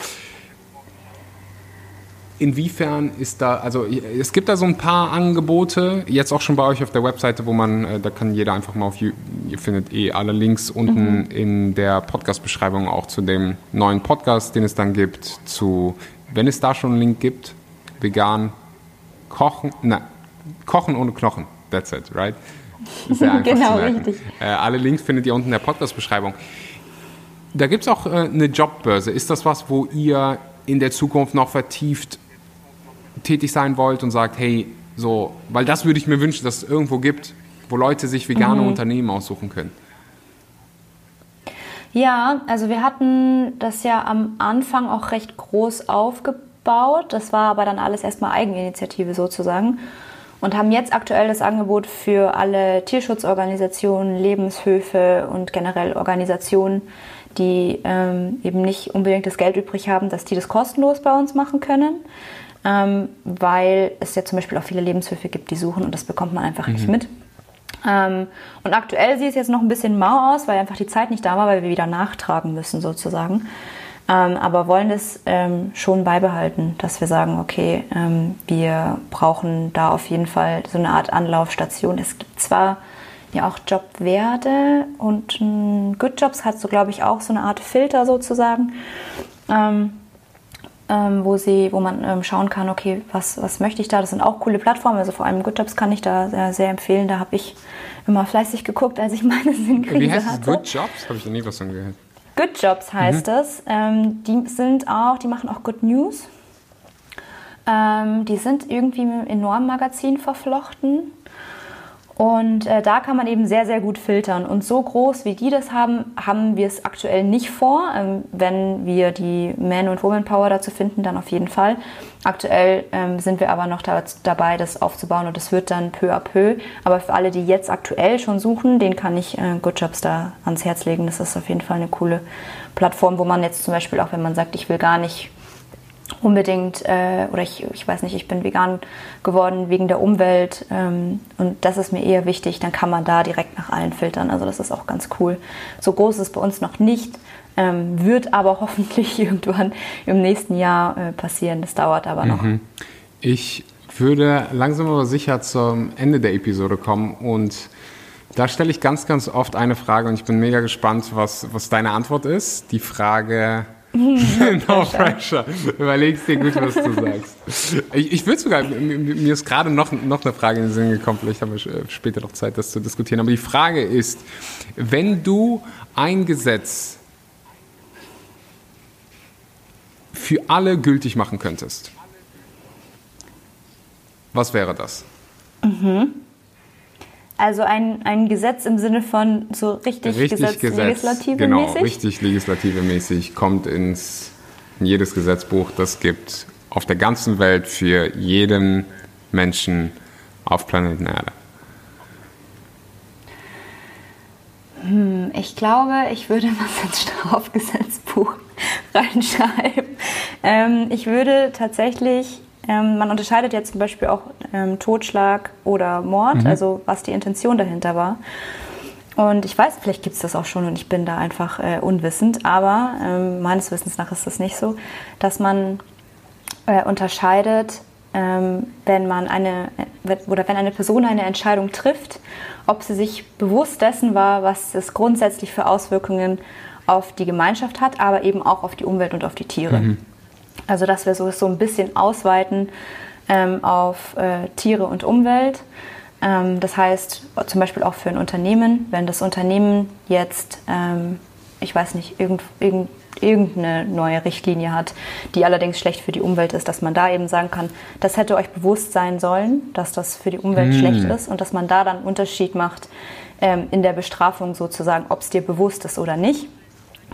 Inwiefern ist da, also es gibt da so ein paar Angebote, jetzt auch schon bei euch auf der Webseite, wo man, äh, da kann jeder einfach mal auf, ihr findet eh alle Links unten mhm. in der Podcast-Beschreibung auch zu dem neuen Podcast, den es dann gibt, zu, wenn es da schon einen Link gibt, vegan kochen, na, kochen ohne Knochen, that's it, right? Sehr einfach genau, richtig. Äh, alle Links findet ihr unten in der Podcast-Beschreibung. Da gibt es auch äh, eine Jobbörse. Ist das was, wo ihr in der Zukunft noch vertieft tätig sein wollt und sagt, hey, so, weil das würde ich mir wünschen, dass es irgendwo gibt, wo Leute sich vegane mhm. Unternehmen aussuchen können. Ja, also wir hatten das ja am Anfang auch recht groß aufgebaut. Das war aber dann alles erstmal Eigeninitiative sozusagen. Und haben jetzt aktuell das Angebot für alle Tierschutzorganisationen, Lebenshöfe und generell Organisationen, die ähm, eben nicht unbedingt das Geld übrig haben, dass die das kostenlos bei uns machen können ähm, weil es ja zum Beispiel auch viele Lebenshöfe gibt, die suchen und das bekommt man einfach mhm. nicht mit. Ähm, und aktuell sieht es jetzt noch ein bisschen mau aus, weil einfach die Zeit nicht da war, weil wir wieder nachtragen müssen sozusagen. Ähm, aber wollen es ähm, schon beibehalten, dass wir sagen, okay, ähm, wir brauchen da auf jeden Fall so eine Art Anlaufstation. Es gibt zwar ja auch Jobwerde und Good Jobs hat so, glaube ich, auch so eine Art Filter sozusagen. Ähm, ähm, wo, sie, wo man ähm, schauen kann, okay, was, was möchte ich da? Das sind auch coole Plattformen, also vor allem Good Jobs kann ich da sehr, sehr empfehlen. Da habe ich immer fleißig geguckt, als ich meine Sinnkrise Wie heißt hatte. Es? Good Jobs? Habe ich noch nie was von gehört. Good Jobs heißt mhm. es. Ähm, die sind auch, die machen auch Good News. Ähm, die sind irgendwie mit einem enormen Magazin verflochten. Und äh, da kann man eben sehr, sehr gut filtern. Und so groß wie die das haben, haben wir es aktuell nicht vor. Ähm, wenn wir die Man- und Woman-Power dazu finden, dann auf jeden Fall. Aktuell ähm, sind wir aber noch da, dabei, das aufzubauen und das wird dann peu à peu. Aber für alle, die jetzt aktuell schon suchen, den kann ich äh, Good Jobs da ans Herz legen. Das ist auf jeden Fall eine coole Plattform, wo man jetzt zum Beispiel auch, wenn man sagt, ich will gar nicht unbedingt, äh, oder ich, ich weiß nicht, ich bin vegan geworden wegen der Umwelt ähm, und das ist mir eher wichtig, dann kann man da direkt nach allen filtern. Also das ist auch ganz cool. So groß ist es bei uns noch nicht, ähm, wird aber hoffentlich irgendwann im nächsten Jahr äh, passieren. Das dauert aber noch. Mhm. Ich würde langsam aber sicher zum Ende der Episode kommen und da stelle ich ganz, ganz oft eine Frage und ich bin mega gespannt, was, was deine Antwort ist. Die Frage, no pressure. Überlegst dir gut, was du sagst. Ich, ich würde sogar, mir ist gerade noch, noch eine Frage in den Sinn gekommen, vielleicht haben wir äh, später noch Zeit, das zu diskutieren. Aber die Frage ist, wenn du ein Gesetz für alle gültig machen könntest, was wäre das? Mhm. Also ein, ein Gesetz im Sinne von so richtig, richtig Gesetz, Gesetz legislative genau, mäßig? Richtig legislative mäßig kommt ins, in jedes Gesetzbuch, das gibt auf der ganzen Welt für jeden Menschen auf Planeten Erde. Hm, ich glaube, ich würde was ins Strafgesetzbuch reinschreiben. Ähm, ich würde tatsächlich ähm, man unterscheidet jetzt zum Beispiel auch ähm, Totschlag oder Mord, mhm. also was die Intention dahinter war. Und ich weiß, vielleicht gibt es das auch schon und ich bin da einfach äh, unwissend, aber ähm, meines Wissens nach ist das nicht so, dass man äh, unterscheidet, ähm, wenn man eine äh, oder wenn eine Person eine Entscheidung trifft, ob sie sich bewusst dessen war, was es grundsätzlich für Auswirkungen auf die Gemeinschaft hat, aber eben auch auf die Umwelt und auf die Tiere. Mhm. Also dass wir so, so ein bisschen ausweiten ähm, auf äh, Tiere und Umwelt. Ähm, das heißt zum Beispiel auch für ein Unternehmen, wenn das Unternehmen jetzt, ähm, ich weiß nicht, irgend, irgend, irgendeine neue Richtlinie hat, die allerdings schlecht für die Umwelt ist, dass man da eben sagen kann, das hätte euch bewusst sein sollen, dass das für die Umwelt mm. schlecht ist und dass man da dann einen Unterschied macht ähm, in der Bestrafung sozusagen, ob es dir bewusst ist oder nicht.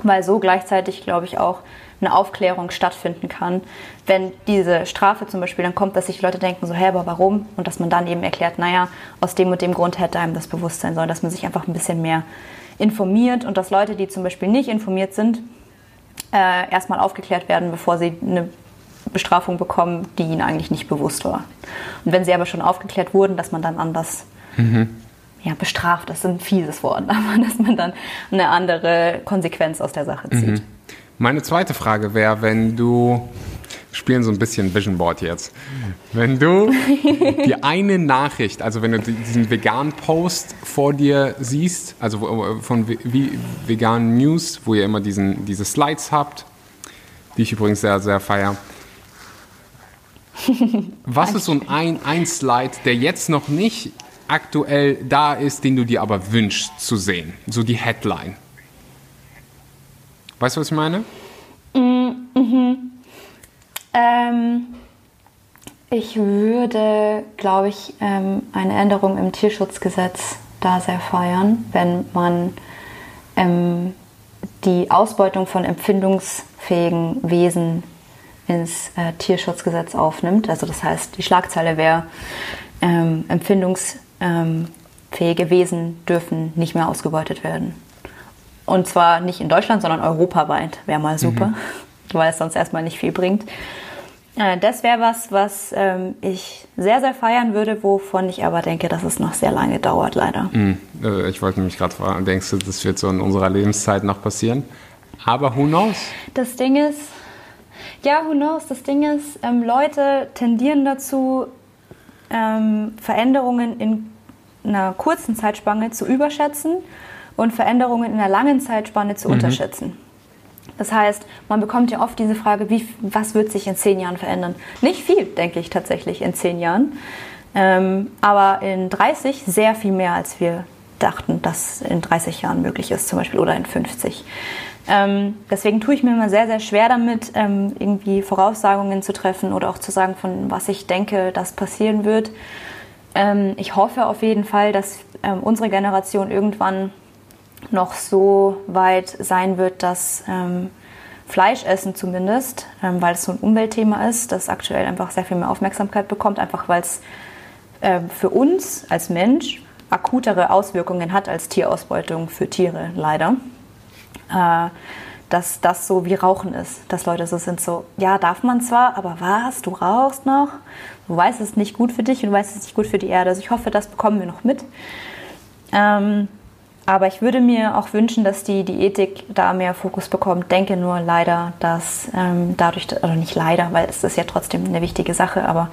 Weil so gleichzeitig, glaube ich, auch eine Aufklärung stattfinden kann, wenn diese Strafe zum Beispiel dann kommt, dass sich Leute denken, so, hä, aber warum? Und dass man dann eben erklärt, naja, aus dem und dem Grund hätte einem das bewusst sein sollen, dass man sich einfach ein bisschen mehr informiert und dass Leute, die zum Beispiel nicht informiert sind, äh, erstmal aufgeklärt werden, bevor sie eine Bestrafung bekommen, die ihnen eigentlich nicht bewusst war. Und wenn sie aber schon aufgeklärt wurden, dass man dann anders mhm. ja, bestraft, das ist ein fieses Wort, aber dass man dann eine andere Konsequenz aus der Sache zieht. Mhm. Meine zweite Frage wäre, wenn du, spielen so ein bisschen Vision Board jetzt, wenn du die eine Nachricht, also wenn du diesen veganen Post vor dir siehst, also von veganen News, wo ihr immer diesen, diese Slides habt, die ich übrigens sehr, sehr feier. Was ist so ein, ein Slide, der jetzt noch nicht aktuell da ist, den du dir aber wünschst zu sehen? So die Headline. Weißt du, was ich meine? Mm, mhm. Ähm, ich würde, glaube ich, ähm, eine Änderung im Tierschutzgesetz da sehr feiern, wenn man ähm, die Ausbeutung von empfindungsfähigen Wesen ins äh, Tierschutzgesetz aufnimmt. Also das heißt, die Schlagzeile wäre, ähm, empfindungsfähige Wesen dürfen nicht mehr ausgebeutet werden. Und zwar nicht in Deutschland, sondern europaweit. Wäre mal super, mhm. weil es sonst erstmal nicht viel bringt. Äh, das wäre was, was ähm, ich sehr, sehr feiern würde, wovon ich aber denke, dass es noch sehr lange dauert, leider. Mhm. Ich wollte mich gerade fragen, denkst du, das wird so in unserer Lebenszeit noch passieren? Aber who knows? Das Ding ist, ja, who knows? Das Ding ist, ähm, Leute tendieren dazu, ähm, Veränderungen in einer kurzen Zeitspanne zu überschätzen und Veränderungen in einer langen Zeitspanne zu mhm. unterschätzen. Das heißt, man bekommt ja oft diese Frage, wie, was wird sich in zehn Jahren verändern? Nicht viel, denke ich tatsächlich, in zehn Jahren. Ähm, aber in 30 sehr viel mehr, als wir dachten, dass in 30 Jahren möglich ist, zum Beispiel, oder in 50. Ähm, deswegen tue ich mir immer sehr, sehr schwer damit, ähm, irgendwie Voraussagungen zu treffen oder auch zu sagen, von was ich denke, das passieren wird ähm, ich hoffe auf jeden Fall, dass ähm, unsere Generation irgendwann noch so weit sein wird, dass ähm, Fleischessen zumindest, ähm, weil es so ein Umweltthema ist, das aktuell einfach sehr viel mehr Aufmerksamkeit bekommt, einfach weil es äh, für uns als Mensch akutere Auswirkungen hat als Tierausbeutung für Tiere, leider. Äh, dass das so wie Rauchen ist, dass Leute so sind, so, ja, darf man zwar, aber was, du rauchst noch? Du weißt, es ist nicht gut für dich und du weißt, es ist nicht gut für die Erde. Also ich hoffe, das bekommen wir noch mit. Ähm, aber ich würde mir auch wünschen, dass die, die Ethik da mehr Fokus bekommt. Denke nur leider, dass ähm, dadurch, oder nicht leider, weil es ist ja trotzdem eine wichtige Sache, aber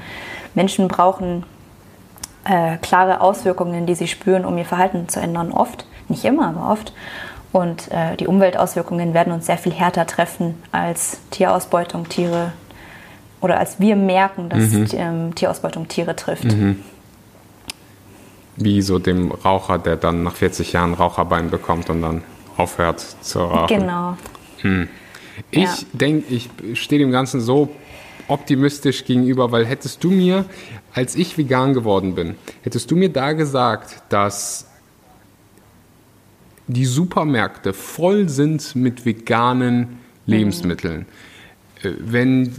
Menschen brauchen äh, klare Auswirkungen, die sie spüren, um ihr Verhalten zu ändern. Oft, nicht immer, aber oft. Und äh, die Umweltauswirkungen werden uns sehr viel härter treffen als Tierausbeutung, Tiere oder als wir merken, dass mhm. ähm, Tierausbeutung Tiere trifft. Mhm. Wie so dem Raucher, der dann nach 40 Jahren Raucherbein bekommt und dann aufhört zu rauchen. Genau. Hm. Ich ja. denke, ich stehe dem Ganzen so optimistisch gegenüber, weil hättest du mir, als ich vegan geworden bin, hättest du mir da gesagt, dass die Supermärkte voll sind mit veganen Lebensmitteln. Mhm. Wenn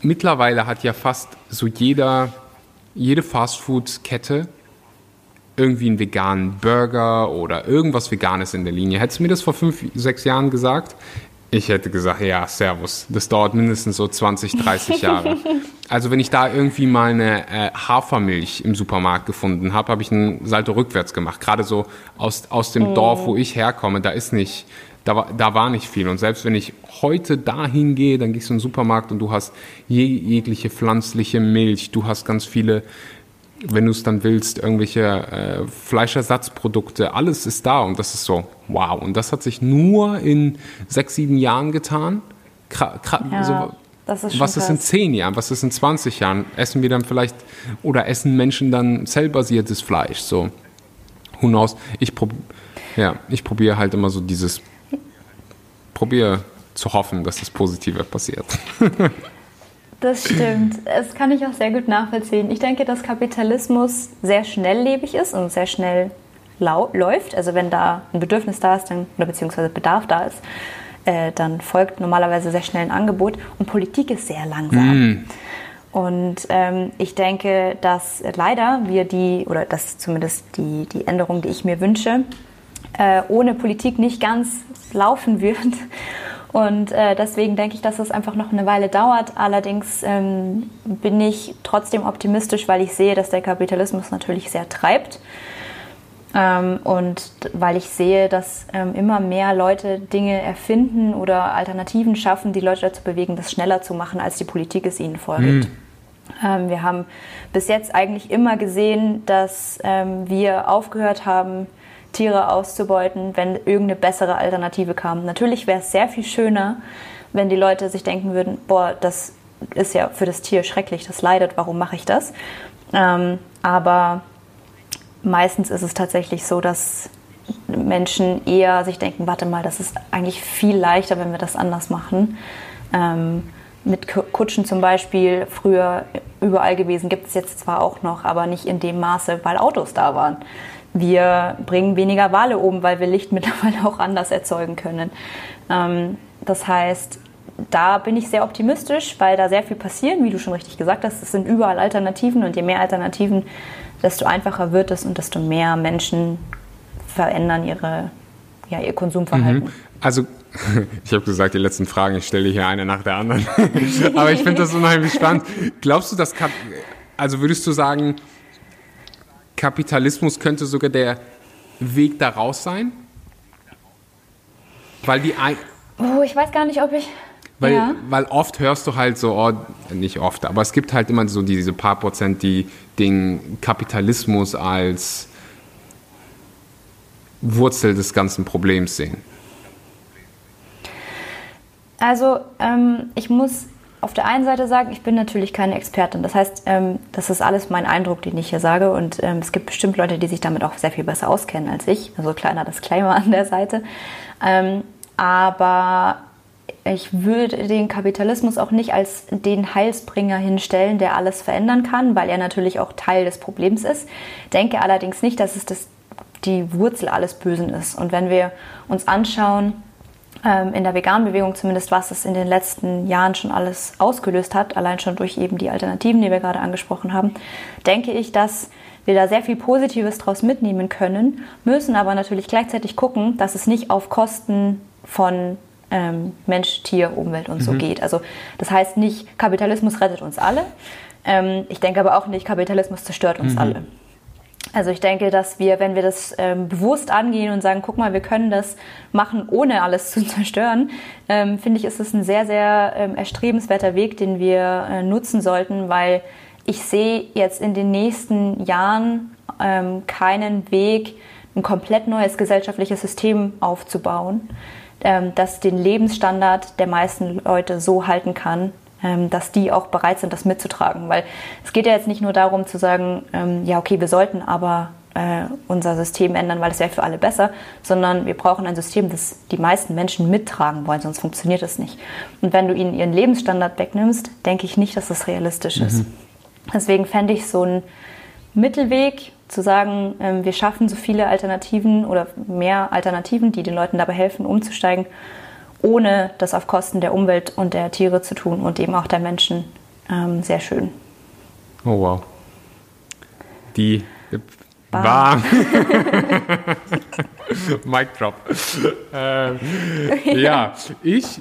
mittlerweile hat ja fast so jeder, jede Fastfood-Kette irgendwie einen veganen Burger oder irgendwas Veganes in der Linie. Hättest du mir das vor fünf, sechs Jahren gesagt? Ich hätte gesagt, ja, Servus. Das dauert mindestens so 20, 30 Jahre. also wenn ich da irgendwie mal eine äh, Hafermilch im Supermarkt gefunden habe, habe ich einen Salto rückwärts gemacht. Gerade so aus, aus dem oh. Dorf, wo ich herkomme, da ist nicht, da war, da war nicht viel. Und selbst wenn ich heute dahin gehe, dann gehst du in den Supermarkt und du hast jegliche pflanzliche Milch, du hast ganz viele wenn du es dann willst, irgendwelche äh, Fleischersatzprodukte, alles ist da und das ist so, wow. Und das hat sich nur in sechs, sieben Jahren getan. Kra ja, so, ist was ist in zehn Jahren, was ist in 20 Jahren? Essen wir dann vielleicht oder essen Menschen dann zellbasiertes Fleisch? So, who knows? Ich, prob ja, ich probiere halt immer so dieses, probiere zu hoffen, dass das Positive passiert. Das stimmt. Das kann ich auch sehr gut nachvollziehen. Ich denke, dass Kapitalismus sehr schnelllebig ist und sehr schnell läuft. Also wenn da ein Bedürfnis da ist, dann, oder beziehungsweise Bedarf da ist, äh, dann folgt normalerweise sehr schnell ein Angebot. Und Politik ist sehr langsam. Mm. Und ähm, ich denke, dass leider wir die, oder dass zumindest die, die Änderung, die ich mir wünsche, äh, ohne Politik nicht ganz laufen wird. Und äh, deswegen denke ich, dass es einfach noch eine Weile dauert. Allerdings ähm, bin ich trotzdem optimistisch, weil ich sehe, dass der Kapitalismus natürlich sehr treibt. Ähm, und weil ich sehe, dass ähm, immer mehr Leute Dinge erfinden oder Alternativen schaffen, die Leute dazu bewegen, das schneller zu machen, als die Politik es ihnen vorgibt. Mhm. wir haben bis jetzt eigentlich immer gesehen, dass ähm, wir aufgehört haben, Tiere auszubeuten, wenn irgendeine bessere Alternative kam. Natürlich wäre es sehr viel schöner, wenn die Leute sich denken würden, boah, das ist ja für das Tier schrecklich, das leidet, warum mache ich das? Ähm, aber meistens ist es tatsächlich so, dass Menschen eher sich denken, warte mal, das ist eigentlich viel leichter, wenn wir das anders machen. Ähm, mit Kutschen zum Beispiel früher überall gewesen, gibt es jetzt zwar auch noch, aber nicht in dem Maße, weil Autos da waren. Wir bringen weniger Wale oben, weil wir Licht mittlerweile auch anders erzeugen können. Ähm, das heißt, da bin ich sehr optimistisch, weil da sehr viel passieren, wie du schon richtig gesagt hast. Es sind überall Alternativen und je mehr Alternativen, desto einfacher wird es und desto mehr Menschen verändern ihre, ja, ihr Konsumverhalten. Mhm. Also ich habe gesagt, die letzten Fragen, ich stelle hier eine nach der anderen. Aber ich finde das unheimlich spannend. Glaubst du, das kann, also würdest du sagen, Kapitalismus könnte sogar der Weg daraus sein? Weil die ein Oh, ich weiß gar nicht, ob ich. Weil, ja. weil oft hörst du halt so, oh, nicht oft, aber es gibt halt immer so diese paar Prozent, die den Kapitalismus als Wurzel des ganzen Problems sehen. Also ähm, ich muss auf der einen Seite sagen, ich bin natürlich keine Expertin. Das heißt, ähm, das ist alles mein Eindruck, den ich hier sage. Und ähm, es gibt bestimmt Leute, die sich damit auch sehr viel besser auskennen als ich. Also kleiner Disclaimer an der Seite. Ähm, aber ich würde den Kapitalismus auch nicht als den Heilsbringer hinstellen, der alles verändern kann, weil er natürlich auch Teil des Problems ist. Denke allerdings nicht, dass es das, die Wurzel alles Bösen ist. Und wenn wir uns anschauen, ähm, in der veganen Bewegung zumindest, was es in den letzten Jahren schon alles ausgelöst hat, allein schon durch eben die Alternativen, die wir gerade angesprochen haben, denke ich, dass wir da sehr viel Positives draus mitnehmen können, müssen aber natürlich gleichzeitig gucken, dass es nicht auf Kosten von ähm, Mensch, Tier, Umwelt und so mhm. geht. Also das heißt nicht, Kapitalismus rettet uns alle. Ähm, ich denke aber auch nicht, Kapitalismus zerstört uns mhm. alle. Also ich denke, dass wir, wenn wir das ähm, bewusst angehen und sagen, guck mal, wir können das machen, ohne alles zu zerstören, ähm, finde ich, ist es ein sehr, sehr ähm, erstrebenswerter Weg, den wir äh, nutzen sollten, weil ich sehe jetzt in den nächsten Jahren ähm, keinen Weg, ein komplett neues gesellschaftliches System aufzubauen, ähm, das den Lebensstandard der meisten Leute so halten kann, dass die auch bereit sind, das mitzutragen. Weil es geht ja jetzt nicht nur darum zu sagen, ähm, ja, okay, wir sollten aber äh, unser System ändern, weil es wäre für alle besser, sondern wir brauchen ein System, das die meisten Menschen mittragen wollen, sonst funktioniert es nicht. Und wenn du ihnen ihren Lebensstandard wegnimmst, denke ich nicht, dass das realistisch mhm. ist. Deswegen fände ich so einen Mittelweg zu sagen, ähm, wir schaffen so viele Alternativen oder mehr Alternativen, die den Leuten dabei helfen, umzusteigen, ohne das auf Kosten der Umwelt und der Tiere zu tun und eben auch der Menschen, ähm, sehr schön. Oh wow. Die war. Mic drop. Ähm, ja, ich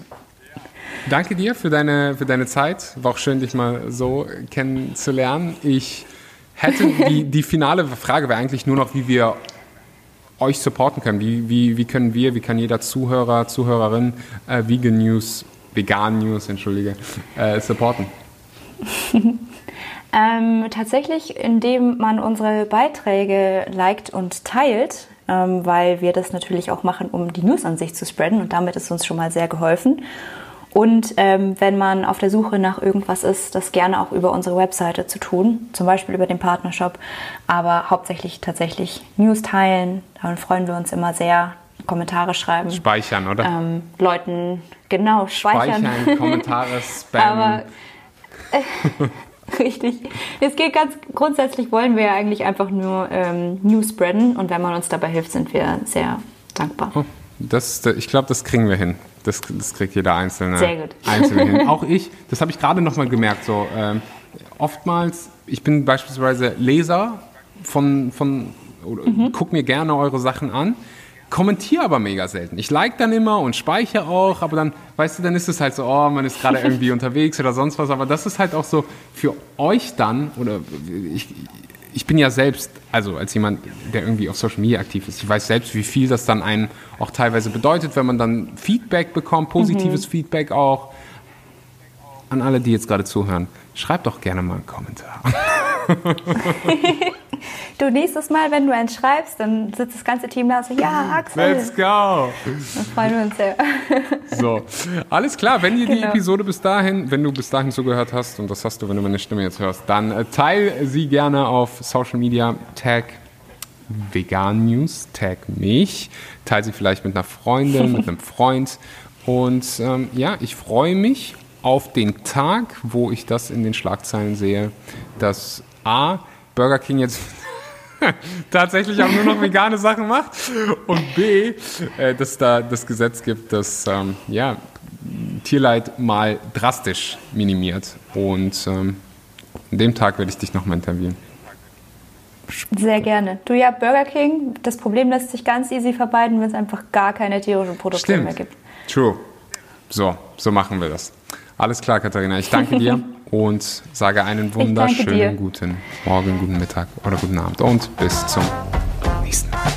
danke dir für deine, für deine Zeit. War auch schön, dich mal so kennenzulernen. Ich hätte die, die finale Frage wäre eigentlich nur noch, wie wir euch supporten können. Wie, wie, wie können wir, wie kann jeder Zuhörer, Zuhörerin äh, Vegan News, Vegan News, entschuldige, äh, supporten? ähm, tatsächlich, indem man unsere Beiträge liked und teilt, ähm, weil wir das natürlich auch machen, um die News an sich zu spreaden und damit ist uns schon mal sehr geholfen. Und ähm, wenn man auf der Suche nach irgendwas ist, das gerne auch über unsere Webseite zu tun, zum Beispiel über den Partnershop, aber hauptsächlich tatsächlich News teilen. Daran freuen wir uns immer sehr. Kommentare schreiben. Speichern, oder? Ähm, Leuten, genau, speichern. Speichern, Kommentare, Spam. aber, äh, Richtig. Es geht ganz grundsätzlich wollen wir eigentlich einfach nur ähm, News spreaden und wenn man uns dabei hilft, sind wir sehr dankbar. Oh, das, ich glaube, das kriegen wir hin. Das, das kriegt jeder Einzelne, Sehr gut. Einzelne hin. Auch ich, das habe ich gerade nochmal gemerkt. So, ähm, oftmals, ich bin beispielsweise Leser von, von mhm. guck mir gerne eure Sachen an, kommentiere aber mega selten. Ich like dann immer und speichere auch, aber dann, weißt du, dann ist es halt so, oh, man ist gerade irgendwie unterwegs oder sonst was. Aber das ist halt auch so für euch dann, oder ich, ich bin ja selbst, also als jemand, der irgendwie auf Social Media aktiv ist, ich weiß selbst, wie viel das dann einen auch teilweise bedeutet, wenn man dann Feedback bekommt, positives mhm. Feedback auch. An alle, die jetzt gerade zuhören, schreibt doch gerne mal einen Kommentar. du nächstes Mal, wenn du einen schreibst, dann sitzt das ganze Team da und so, ja, Axel. Let's go. Dann freuen wir uns sehr. so, alles klar. Wenn dir genau. die Episode bis dahin, wenn du bis dahin zugehört hast, und das hast du, wenn du meine Stimme jetzt hörst, dann äh, teil sie gerne auf Social Media, tag Vegan News, tag mich, teil sie vielleicht mit einer Freundin, mit einem Freund. Und ähm, ja, ich freue mich auf den Tag, wo ich das in den Schlagzeilen sehe, dass A, Burger King jetzt tatsächlich auch nur noch vegane Sachen macht und B, äh, dass da das Gesetz gibt, das ähm, ja, Tierleid mal drastisch minimiert. Und ähm, an dem Tag werde ich dich nochmal interviewen. Sehr gerne. Du ja, Burger King, das Problem lässt sich ganz easy vermeiden, wenn es einfach gar keine tierischen Produkte Stimmt. mehr gibt. True. So, so machen wir das. Alles klar, Katharina. Ich danke dir und sage einen wunderschönen guten Morgen, guten Mittag oder guten Abend und bis zum nächsten Mal.